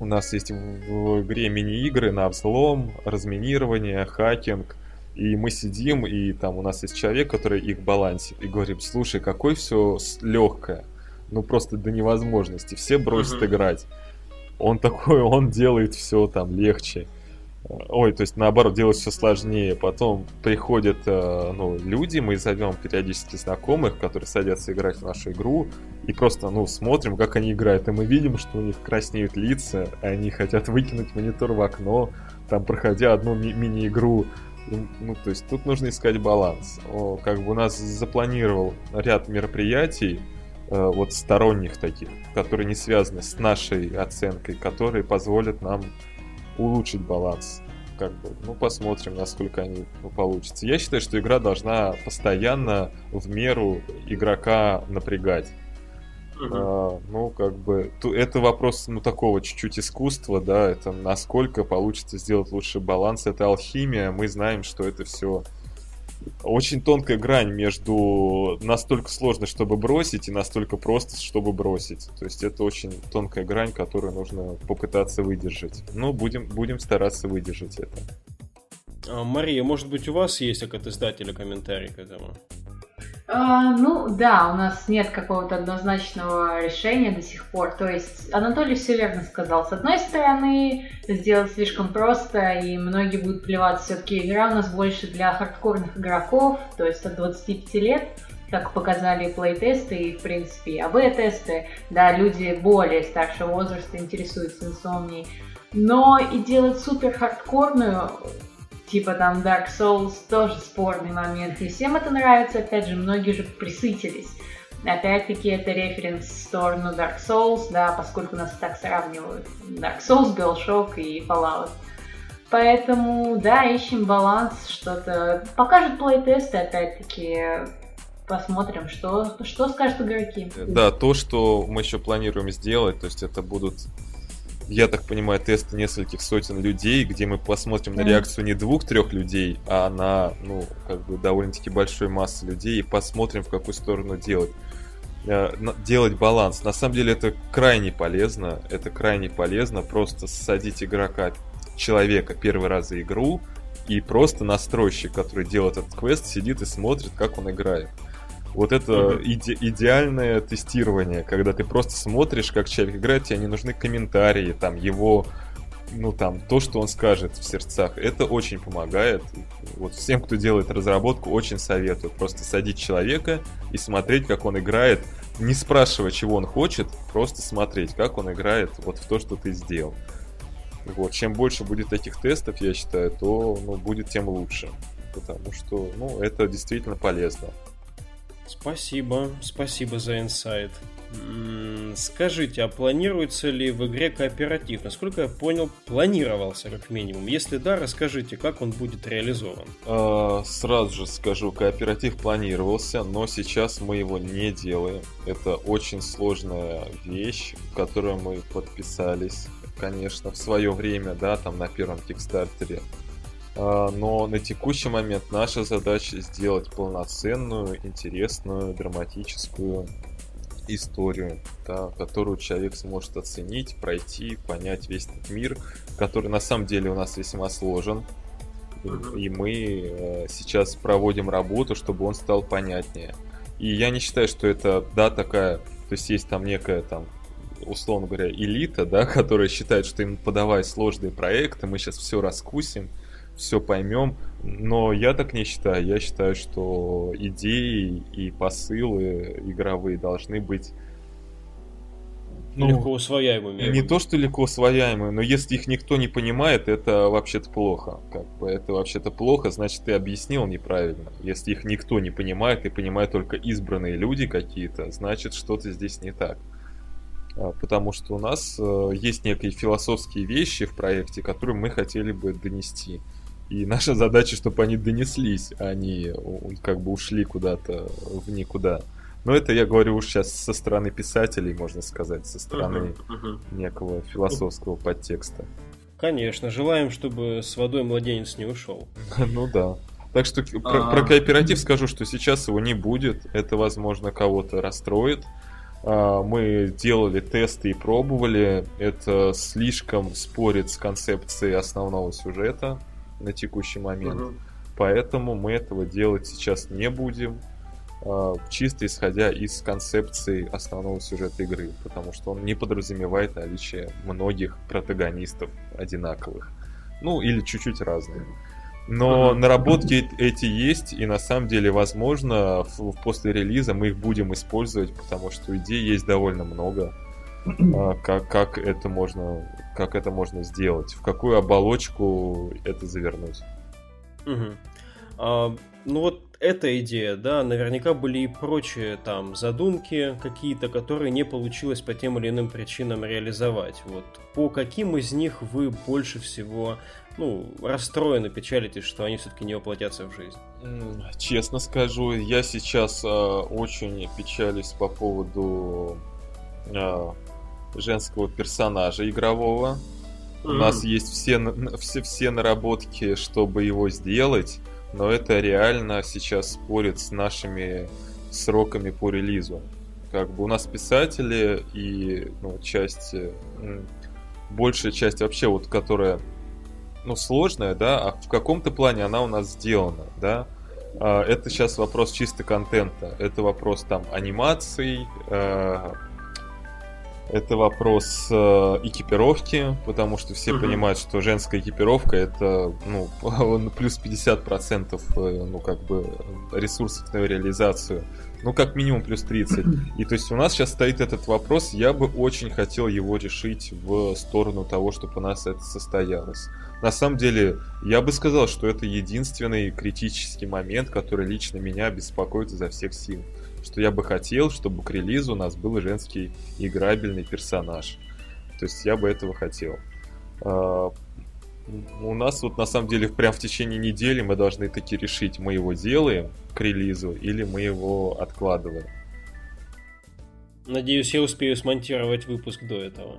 у нас есть в игре мини-игры на взлом, разминирование, хакинг. И мы сидим, и там у нас есть человек, который их балансит. И говорим, слушай, какой все легкое ну просто до невозможности. Все бросят uh-huh. играть. Он такой, он делает все там легче. Ой, то есть наоборот, делать все сложнее. Потом приходят э, ну, люди, мы зовем периодически знакомых, которые садятся играть в нашу игру, и просто ну, смотрим, как они играют. И мы видим, что у них краснеют лица, они хотят выкинуть монитор в окно, там проходя одну ми- мини-игру. Ну, то есть тут нужно искать баланс. О, как бы у нас запланировал ряд мероприятий, вот сторонних таких, которые не связаны с нашей оценкой, которые позволят нам улучшить баланс. Как бы, ну, посмотрим, насколько они получатся. Я считаю, что игра должна постоянно в меру игрока напрягать. Uh-huh. А, ну, как бы, это вопрос, ну, такого чуть-чуть искусства, да, это насколько получится сделать лучший баланс, это алхимия, мы знаем, что это все очень тонкая грань между настолько сложно, чтобы бросить, и настолько просто, чтобы бросить. То есть это очень тонкая грань, которую нужно попытаться выдержать. Но будем, будем стараться выдержать это. А, Мария, может быть, у вас есть, как от издателя, комментарий к этому? А, ну да, у нас нет какого-то однозначного решения до сих пор. То есть Анатолий все верно сказал. С одной стороны, сделать слишком просто, и многие будут плеваться. Все-таки игра у нас больше для хардкорных игроков, то есть от 25 лет, как показали плей-тесты и, в принципе, АБ-тесты. Да, люди более старшего возраста интересуются инсомнией. Но и делать супер хардкорную типа там Dark Souls тоже спорный момент. Не всем это нравится, опять же, многие же присытились. Опять-таки это референс в сторону Dark Souls, да, поскольку нас так сравнивают. Dark Souls, Bioshock и Fallout. Поэтому, да, ищем баланс, что-то... Покажут плей-тесты, опять-таки, посмотрим, что, что скажут игроки. Да, то, что мы еще планируем сделать, то есть это будут я так понимаю, тесты нескольких сотен людей, где мы посмотрим на реакцию не двух-трех людей, а на, ну, как бы довольно-таки большой массы людей и посмотрим, в какую сторону делать. Э, делать баланс. На самом деле это крайне полезно. Это крайне полезно просто садить игрока, человека первый раз за игру, и просто настройщик, который делает этот квест, сидит и смотрит, как он играет. Вот это иде идеальное тестирование, когда ты просто смотришь, как человек играет, тебе не нужны комментарии, там, его ну там, то, что он скажет в сердцах, это очень помогает. Вот всем, кто делает разработку, очень советую. Просто садить человека и смотреть, как он играет, не спрашивая, чего он хочет, просто смотреть, как он играет вот в то, что ты сделал. Вот, чем больше будет таких тестов, я считаю, то ну, будет тем лучше. Потому что, ну, это действительно полезно. Спасибо, спасибо за инсайт. Скажите, а планируется ли в игре кооператив? Насколько я понял, планировался как минимум. Если да, расскажите, как он будет реализован. А, сразу же скажу, кооператив планировался, но сейчас мы его не делаем. Это очень сложная вещь, в которую мы подписались, конечно, в свое время, да, там на первом кикстартере. А, но на текущий момент наша задача сделать полноценную, интересную, драматическую историю, да, которую человек сможет оценить, пройти, понять весь этот мир, который на самом деле у нас весьма сложен. И мы э, сейчас проводим работу, чтобы он стал понятнее. И я не считаю, что это, да, такая, то есть есть там некая там условно говоря, элита, да, <laughs> которая считает, что им подавая сложные проекты, мы сейчас все раскусим, все поймем. Но я так не считаю. Я считаю, что идеи и посылы игровые должны быть ну, легко усвояемыми. Не то, что легко усвояемые, но если их никто не понимает, это вообще-то плохо. Как бы это вообще-то плохо, значит, ты объяснил неправильно. Если их никто не понимает и понимают только избранные люди какие-то, значит, что-то здесь не так. А, потому что у нас э, есть некие философские вещи в проекте, которые мы хотели бы донести. И наша задача, чтобы они донеслись, а они как бы ушли куда-то в никуда. Но это я говорю уж сейчас со стороны писателей, можно сказать, со стороны uh-huh, uh-huh. некого философского подтекста. Конечно, желаем, чтобы с водой младенец не ушел. <laughs> Ну да. Так что про, про кооператив скажу, что сейчас его не будет. Это, возможно, кого-то расстроит. А, мы делали тесты и пробовали. Это слишком спорит с концепцией основного сюжета на текущий момент. Угу. Поэтому мы этого делать сейчас не будем, а, чисто исходя из концепции основного сюжета игры, потому что он не подразумевает наличие многих протагонистов одинаковых. Ну, или чуть-чуть разные. Но uh наработки эти есть, и на самом деле, возможно, после релиза мы их будем использовать, потому что идей есть довольно много. А, как, как это можно как это можно сделать, в какую оболочку это завернуть. Угу. А, ну вот эта идея, да, наверняка были и прочие там задумки какие-то, которые не получилось по тем или иным причинам реализовать. Вот по каким из них вы больше всего, ну, расстроены, печалитесь, что они все-таки не воплотятся в жизнь? Честно скажу, я сейчас э, очень печалюсь по поводу э, женского персонажа игрового. Mm. У нас есть все, все, все наработки, чтобы его сделать, но это реально сейчас спорит с нашими сроками по релизу. Как бы у нас писатели и ну, часть, большая часть вообще вот, которая ну, сложная, да, а в каком-то плане она у нас сделана, да. А, это сейчас вопрос чисто контента. Это вопрос там анимаций, э, это вопрос э, экипировки, потому что все угу. понимают, что женская экипировка это ну, <laughs> плюс 50% э, ну, как бы ресурсов на реализацию. Ну, как минимум плюс 30. И то есть у нас сейчас стоит этот вопрос, я бы очень хотел его решить в сторону того, чтобы у нас это состоялось. На самом деле, я бы сказал, что это единственный критический момент, который лично меня беспокоит изо всех сил что я бы хотел, чтобы к релизу у нас был женский играбельный персонаж. То есть я бы этого хотел. А, у нас вот на самом деле прям в течение недели мы должны таки решить, мы его делаем к релизу или мы его откладываем. Надеюсь, я успею смонтировать выпуск до этого.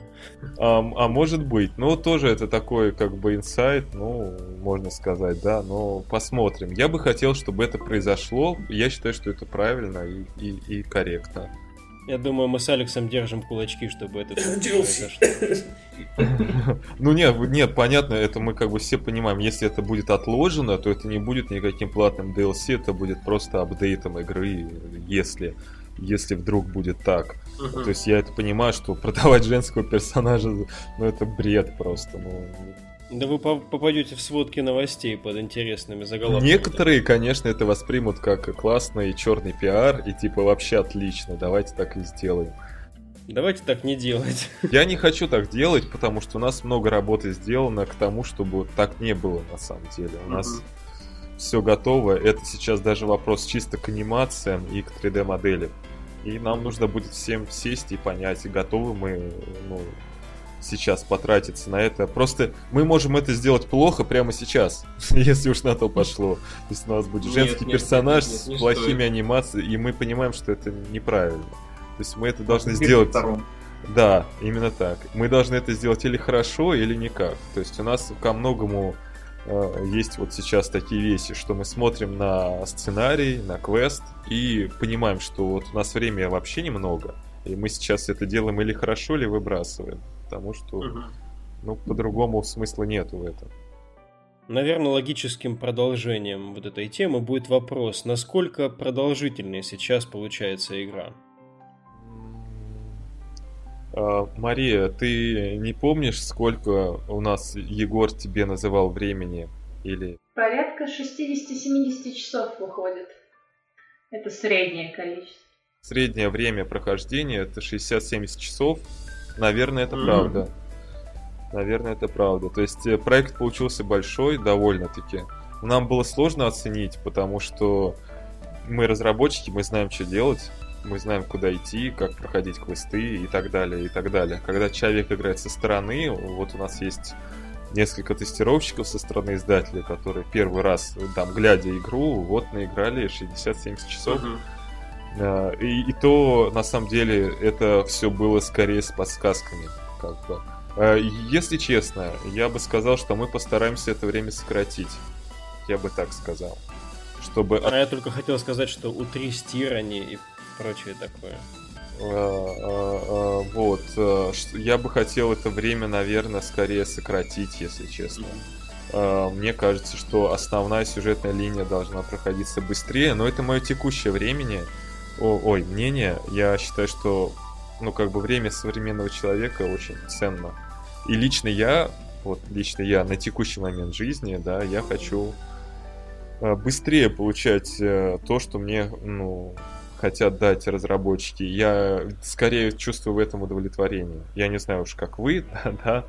А, а может быть. Ну, тоже это такой, как бы, инсайт, ну, можно сказать, да, но посмотрим. Я бы хотел, чтобы это произошло. Я считаю, что это правильно и, и, и корректно. Я думаю, мы с Алексом держим кулачки, чтобы это произошло. Ну нет, нет, понятно, это мы как бы все понимаем. Если это будет отложено, то это не будет никаким платным DLC, это будет просто апдейтом игры, если если вдруг будет так. Uh-huh. То есть я это понимаю, что <laughs> продавать женского персонажа, ну это бред просто. Ну, да вы попадете в сводки новостей под интересными заголовками. Некоторые, конечно, это воспримут как классный черный пиар и типа вообще отлично, давайте так и сделаем. Давайте так не делать. <laughs> Я не хочу так делать, потому что у нас много работы сделано к тому, чтобы так не было на самом деле. У нас uh все готово. Это сейчас даже вопрос чисто к анимациям и к 3D модели. И нам нужно будет всем сесть и понять, готовы мы ну, сейчас потратиться на это. Просто мы можем это сделать плохо прямо сейчас, <laughs> если уж на то пошло. То есть у нас будет женский нет, персонаж нет, с плохими стоит. анимациями, и мы понимаем, что это неправильно. То есть мы это должны сделать... Втором. Да, именно так. Мы должны это сделать или хорошо, или никак. То есть у нас ко многому есть вот сейчас такие вещи, что мы смотрим на сценарий, на квест и понимаем, что вот у нас времени вообще немного, и мы сейчас это делаем или хорошо, или выбрасываем. Потому что, угу. ну, по-другому смысла нету в этом. Наверное, логическим продолжением вот этой темы будет вопрос, насколько продолжительной сейчас получается игра? А, Мария, ты не помнишь, сколько у нас Егор тебе называл времени? Или... Порядка 60-70 часов выходит. Это среднее количество. Среднее время прохождения это 60-70 часов. Наверное, это mm-hmm. правда. Наверное, это правда. То есть э, проект получился большой, довольно-таки. Нам было сложно оценить, потому что мы разработчики, мы знаем, что делать мы знаем, куда идти, как проходить квесты и так далее, и так далее. Когда человек играет со стороны, вот у нас есть несколько тестировщиков со стороны издателя, которые первый раз, там, глядя игру, вот наиграли 60-70 часов. Uh-huh. И, и то, на самом деле, это все было скорее с подсказками. Как бы. А, если честно, я бы сказал, что мы постараемся это время сократить. Я бы так сказал. Чтобы... А я только хотел сказать, что утрясти ранее и прочее такое. А, а, а, вот. Я бы хотел это время, наверное, скорее сократить, если честно. Мне кажется, что основная сюжетная линия должна проходиться быстрее, но это мое текущее времени. О, ой, мнение. Я считаю, что ну, как бы время современного человека очень ценно. И лично я, вот лично я на текущий момент жизни, да, я хочу быстрее получать э, то, что мне, ну, хотят дать разработчики, я скорее чувствую в этом удовлетворение. Я не знаю уж, как вы, <laughs> да,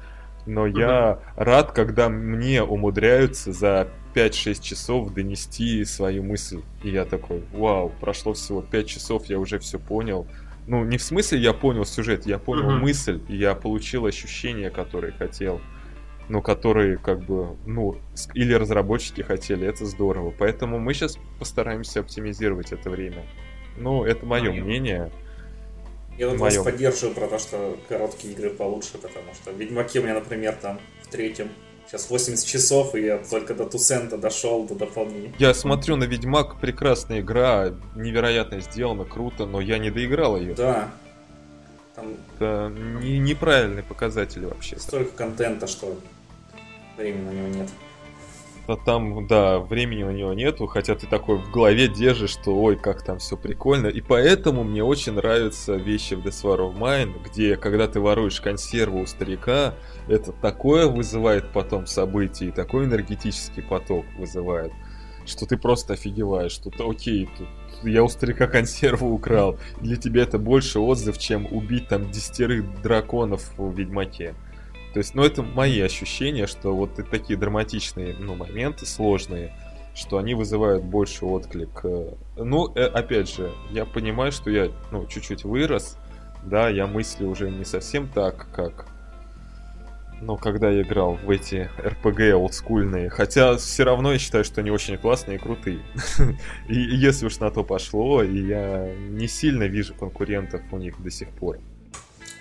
но я рад, когда мне умудряются за 5-6 часов донести свою мысль. И я такой, вау, прошло всего 5 часов, я уже все понял. Ну, не в смысле я понял сюжет, я понял uh-huh. мысль, и я получил ощущения, которые хотел. Ну, которые, как бы, ну, или разработчики хотели, это здорово. Поэтому мы сейчас постараемся оптимизировать это время. Ну, это мое Моё. мнение. Я вот вас поддерживаю про то, что короткие игры получше, потому что в Ведьмаке у меня, например, там в третьем Сейчас 80 часов, и я только до Тусента дошел, до дополнения. Я смотрю на Ведьмак, прекрасная игра, невероятно сделана, круто, но я не доиграл ее. Да. Там... Это не, неправильные показатели вообще. Столько контента, что времени на него нет. А там, да, времени у него нету, хотя ты такой в голове держишь, что ой, как там все прикольно. И поэтому мне очень нравятся вещи в Death War of Mine, где, когда ты воруешь консерву у старика, это такое вызывает потом событие, и такой энергетический поток вызывает, что ты просто офигеваешь, что окей, тут я у старика консерву украл. Для тебя это больше отзыв, чем убить там десятерых драконов в Ведьмаке. То есть, ну, это мои ощущения, что вот такие драматичные, ну, моменты сложные, что они вызывают больше отклик. Ну, э, опять же, я понимаю, что я, ну, чуть-чуть вырос, да, я мыслю уже не совсем так, как ну, когда я играл в эти RPG олдскульные. Хотя все равно я считаю, что они очень классные и крутые. <laughs> и если уж на то пошло, и я не сильно вижу конкурентов у них до сих пор.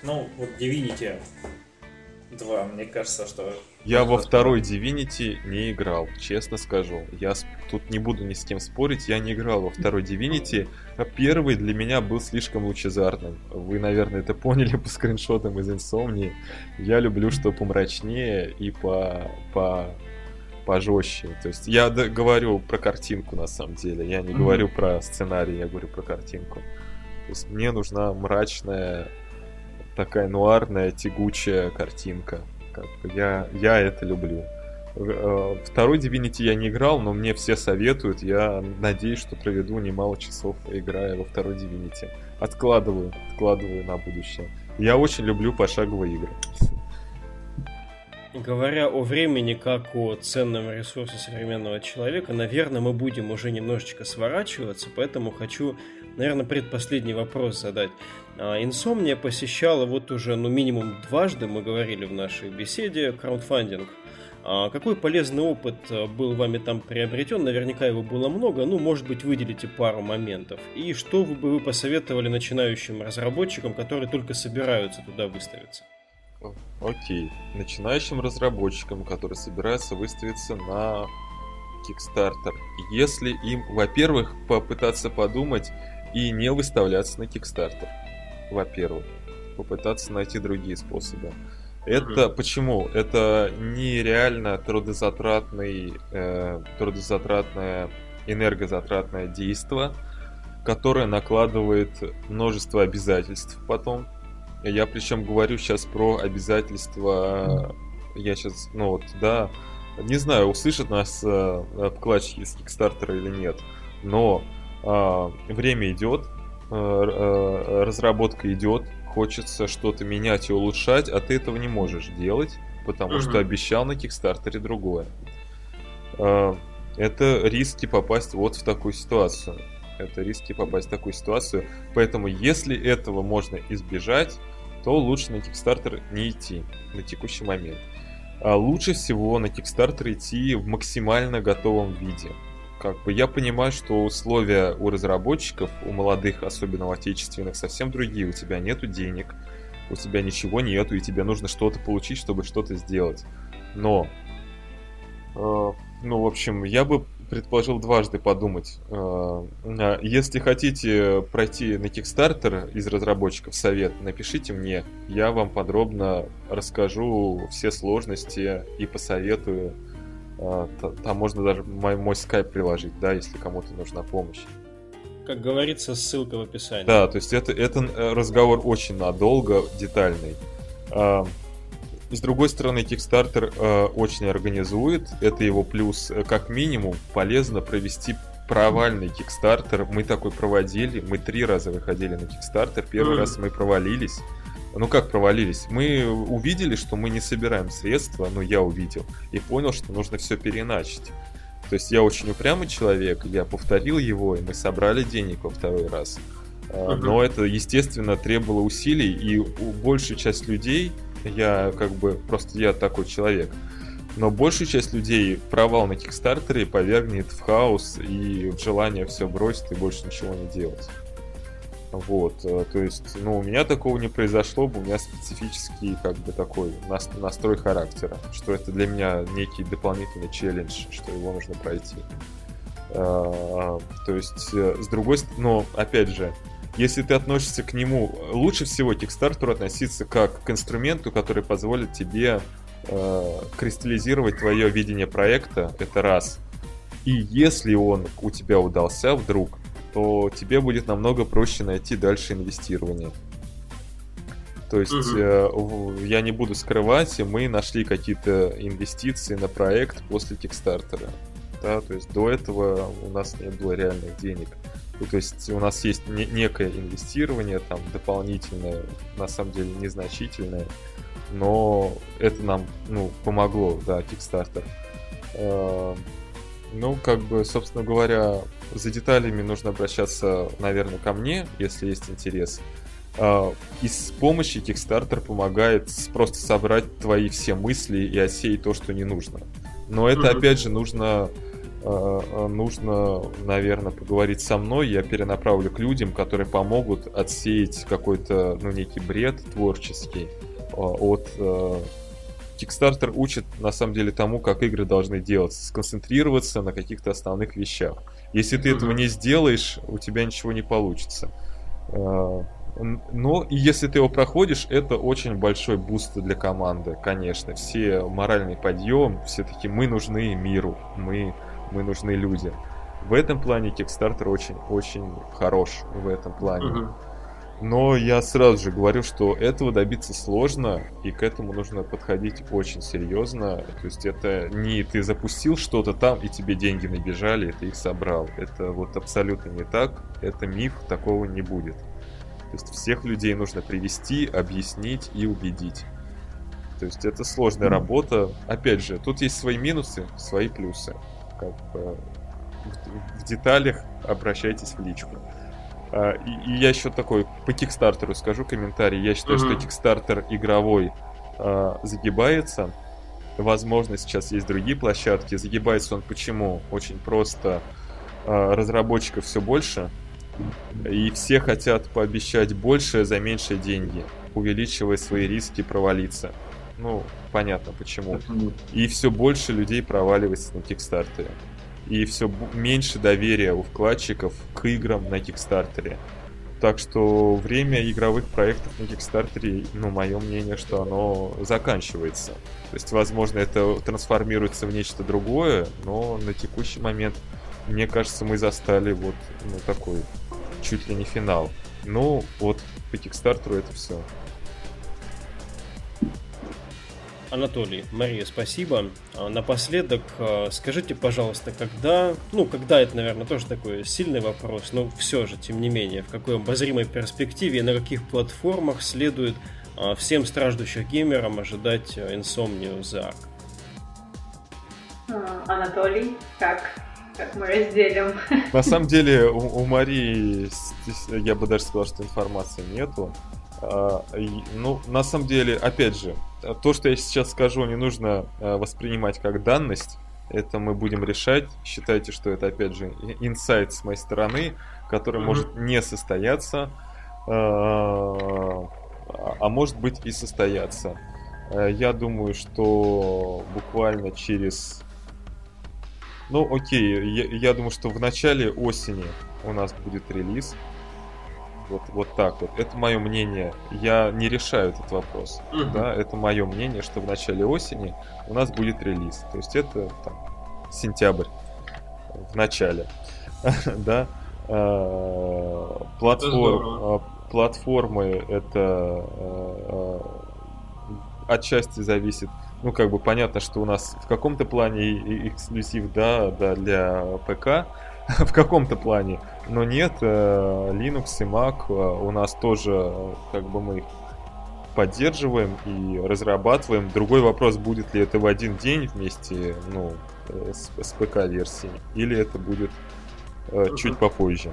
Ну, вот Divinity 2, мне кажется, что... Я во второй Divinity не играл, честно скажу. Я тут не буду ни с кем спорить, я не играл во второй Divinity. А первый для меня был слишком лучезарным. Вы, наверное, это поняли по скриншотам из Insomni. Я люблю, что помрачнее и по, по пожестче. То есть я говорю про картинку на самом деле. Я не mm-hmm. говорю про сценарий, я говорю про картинку. То есть мне нужна мрачная, такая нуарная, тягучая картинка. Как бы я, я это люблю. Э, второй Divinity я не играл, но мне все советуют. Я надеюсь, что проведу немало часов, играя во второй Divinity. Откладываю, откладываю на будущее. Я очень люблю пошаговые игры. Говоря о времени как о ценном ресурсе современного человека, наверное, мы будем уже немножечко сворачиваться, поэтому хочу, наверное, предпоследний вопрос задать. А, инсомния посещала вот уже, ну, минимум дважды, мы говорили в нашей беседе, краудфандинг – а какой полезный опыт э, был вами там приобретен? Наверняка его было много. Ну, может быть, выделите пару моментов. И что вы бы вы посоветовали начинающим разработчикам, которые только собираются туда выставиться? Окей. Начинающим разработчикам, которые собираются выставиться на Kickstarter. Если им, во-первых, попытаться подумать и не выставляться на Kickstarter. Во-первых. Попытаться найти другие способы. Это mm почему? Это нереально трудозатратный, э, трудозатратное, энергозатратное действие, которое накладывает множество обязательств потом. Я причем говорю сейчас про обязательства. Я сейчас, ну вот, да, не знаю, услышат нас э, вкладчики из Kickstarter или нет, но э, время идет, разработка идет, хочется что-то менять и улучшать, а ты этого не можешь делать, потому угу. что обещал на Кикстартере другое. А, это риски попасть вот в такую ситуацию. Это риски попасть в такую ситуацию. Поэтому, если этого можно избежать, то лучше на Kickstarter не идти на текущий момент. А лучше всего на Kickstarter идти в максимально готовом виде как бы я понимаю, что условия у разработчиков, у молодых, особенно у отечественных, совсем другие. У тебя нету денег, у тебя ничего нету, и тебе нужно что-то получить, чтобы что-то сделать. Но, э, ну, в общем, я бы предположил дважды подумать. Э, если хотите пройти на Kickstarter из разработчиков совет, напишите мне, я вам подробно расскажу все сложности и посоветую там можно даже мой, мой скайп приложить, да, если кому-то нужна помощь. Как говорится, ссылка в описании. Да, то есть это, это э, разговор очень надолго, детальный. А, с другой стороны, Kickstarter э, очень организует. Это его плюс. Как минимум, полезно провести провальный Kickstarter. Мы такой проводили. Мы три раза выходили на Kickstarter. Первый mm. раз мы провалились. Ну как провалились? Мы увидели, что мы не собираем средства, ну я увидел, и понял, что нужно все переначить. То есть я очень упрямый человек, я повторил его, и мы собрали денег во второй раз. Uh-huh. Но это, естественно, требовало усилий, и у большую часть людей, я как бы, просто я такой человек, но большую часть людей провал на Кикстартере повергнет в хаос и в желание все бросить и больше ничего не делать. Вот, э, то есть, ну, у меня такого не произошло бы, у меня специфический, как бы, такой настрой характера, что это для меня некий дополнительный челлендж, что его нужно пройти. А, то есть, э, с другой стороны, но, опять же, если ты относишься к нему, лучше всего к Kickstarter относиться как к инструменту, который позволит тебе э, кристаллизировать твое видение проекта, это раз. И если он у тебя удался вдруг, то тебе будет намного проще найти дальше инвестирование. То есть угу. э, я не буду скрывать, мы нашли какие-то инвестиции на проект после Кикстартера. Да, то есть до этого у нас не было реальных денег. И, то есть у нас есть не, некое инвестирование, там дополнительное, на самом деле незначительное, но это нам ну, помогло, да, Kickstarter. Э, ну, как бы, собственно говоря, за деталями нужно обращаться, наверное, ко мне, если есть интерес. А, и с помощью Kickstarter помогает просто собрать твои все мысли и отсеять то, что не нужно. Но это, mm-hmm. опять же, нужно, а, а, нужно, наверное, поговорить со мной. Я перенаправлю к людям, которые помогут отсеять какой-то, ну, некий бред творческий. Вот Kickstarter учит, на самом деле, тому, как игры должны делаться, сконцентрироваться на каких-то основных вещах. Если ты этого не сделаешь, у тебя ничего не получится. А, но и если ты его проходишь, это очень большой boost для команды, конечно. Все моральный подъем, все-таки мы нужны миру, мы, мы нужны людям. В этом плане Kickstarter очень-очень хорош в этом плане. Но я сразу же говорю, что этого добиться сложно, и к этому нужно подходить очень серьезно. То есть это не ты запустил что-то там, и тебе деньги набежали, и ты их собрал. Это вот абсолютно не так. Это миф, такого не будет. То есть всех людей нужно привести, объяснить и убедить. То есть это сложная работа. Опять же, тут есть свои минусы, свои плюсы. Как бы в, в деталях обращайтесь в личку. А, и, я еще такой по Кикстартеру скажу комментарий. Я считаю, mm-hmm. что Кикстартер игровой а, загибается. Возможно, сейчас есть другие площадки. Загибается он почему? Очень просто. А, разработчиков все больше. И все хотят пообещать больше за меньшие деньги, увеличивая свои риски провалиться. Ну, понятно почему. И все больше людей проваливается на Кикстартере и все меньше доверия у вкладчиков к играм на Кикстартере. Так что время игровых проектов на Кикстартере, ну, мое мнение, что оно заканчивается. То есть, возможно, это трансформируется в нечто другое, но на текущий момент, мне кажется, мы застали вот ну, такой чуть ли не финал. Ну, вот по Кикстартеру это все. Анатолий, Мария, спасибо. А, напоследок, а, скажите, пожалуйста, когда, ну, когда это, наверное, тоже такой сильный вопрос, но все же, тем не менее, в какой обозримой перспективе и на каких платформах следует а, всем страждущих геймерам ожидать Insomnia The Ark? Анатолий, как? Как мы разделим? На самом деле, у, у Марии, я бы даже сказал, что информации нету. Ну, на самом деле, опять же, то, что я сейчас скажу, не нужно э, воспринимать как данность. Это мы будем решать. Считайте, что это, опять же, инсайт с моей стороны, который mm-hmm. может не состояться, э, а может быть и состояться. Э, я думаю, что буквально через... Ну, окей, я, я думаю, что в начале осени у нас будет релиз. Вот, вот так вот. Это мое мнение. Я не решаю этот вопрос. Uh-huh. Да, это мое мнение, что в начале осени у нас будет релиз. То есть это там, сентябрь в начале. <laughs> да. А, платформ, а, платформы это а, отчасти зависит. Ну, как бы понятно, что у нас в каком-то плане эксклюзив, да, да, для ПК, <laughs> в каком-то плане. Но нет, э, Linux и Mac э, у нас тоже, э, как бы мы поддерживаем и разрабатываем. Другой вопрос, будет ли это в один день вместе, ну, с, с ПК-версией, или это будет э, чуть попозже.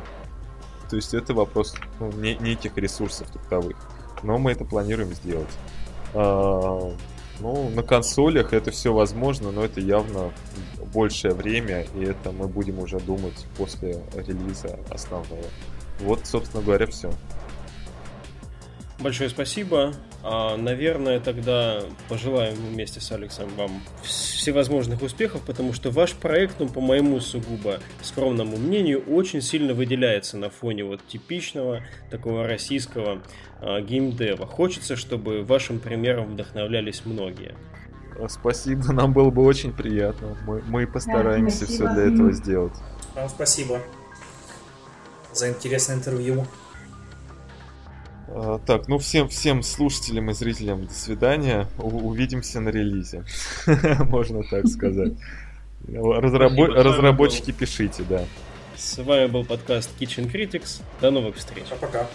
То есть это вопрос ну, не, неких ресурсов таковых. Но мы это планируем сделать. А, ну, на консолях это все возможно, но это явно большее время, и это мы будем уже думать после релиза основного. Вот, собственно говоря, все. Большое спасибо. А, наверное, тогда пожелаем вместе с Алексом вам всевозможных успехов, потому что ваш проект, ну, по моему сугубо скромному мнению, очень сильно выделяется на фоне вот типичного такого российского а, геймдева. Хочется, чтобы вашим примером вдохновлялись многие. Спасибо, нам было бы очень приятно. Мы, мы постараемся да, все для этого сделать. Вам спасибо за интересное интервью. А, так, ну всем, всем слушателям и зрителям до свидания. У- увидимся на релизе. <laughs> Можно так сказать. Разрабо- разработчики пишите, да. С вами был подкаст Kitchen Critics. До новых встреч. Пока-пока.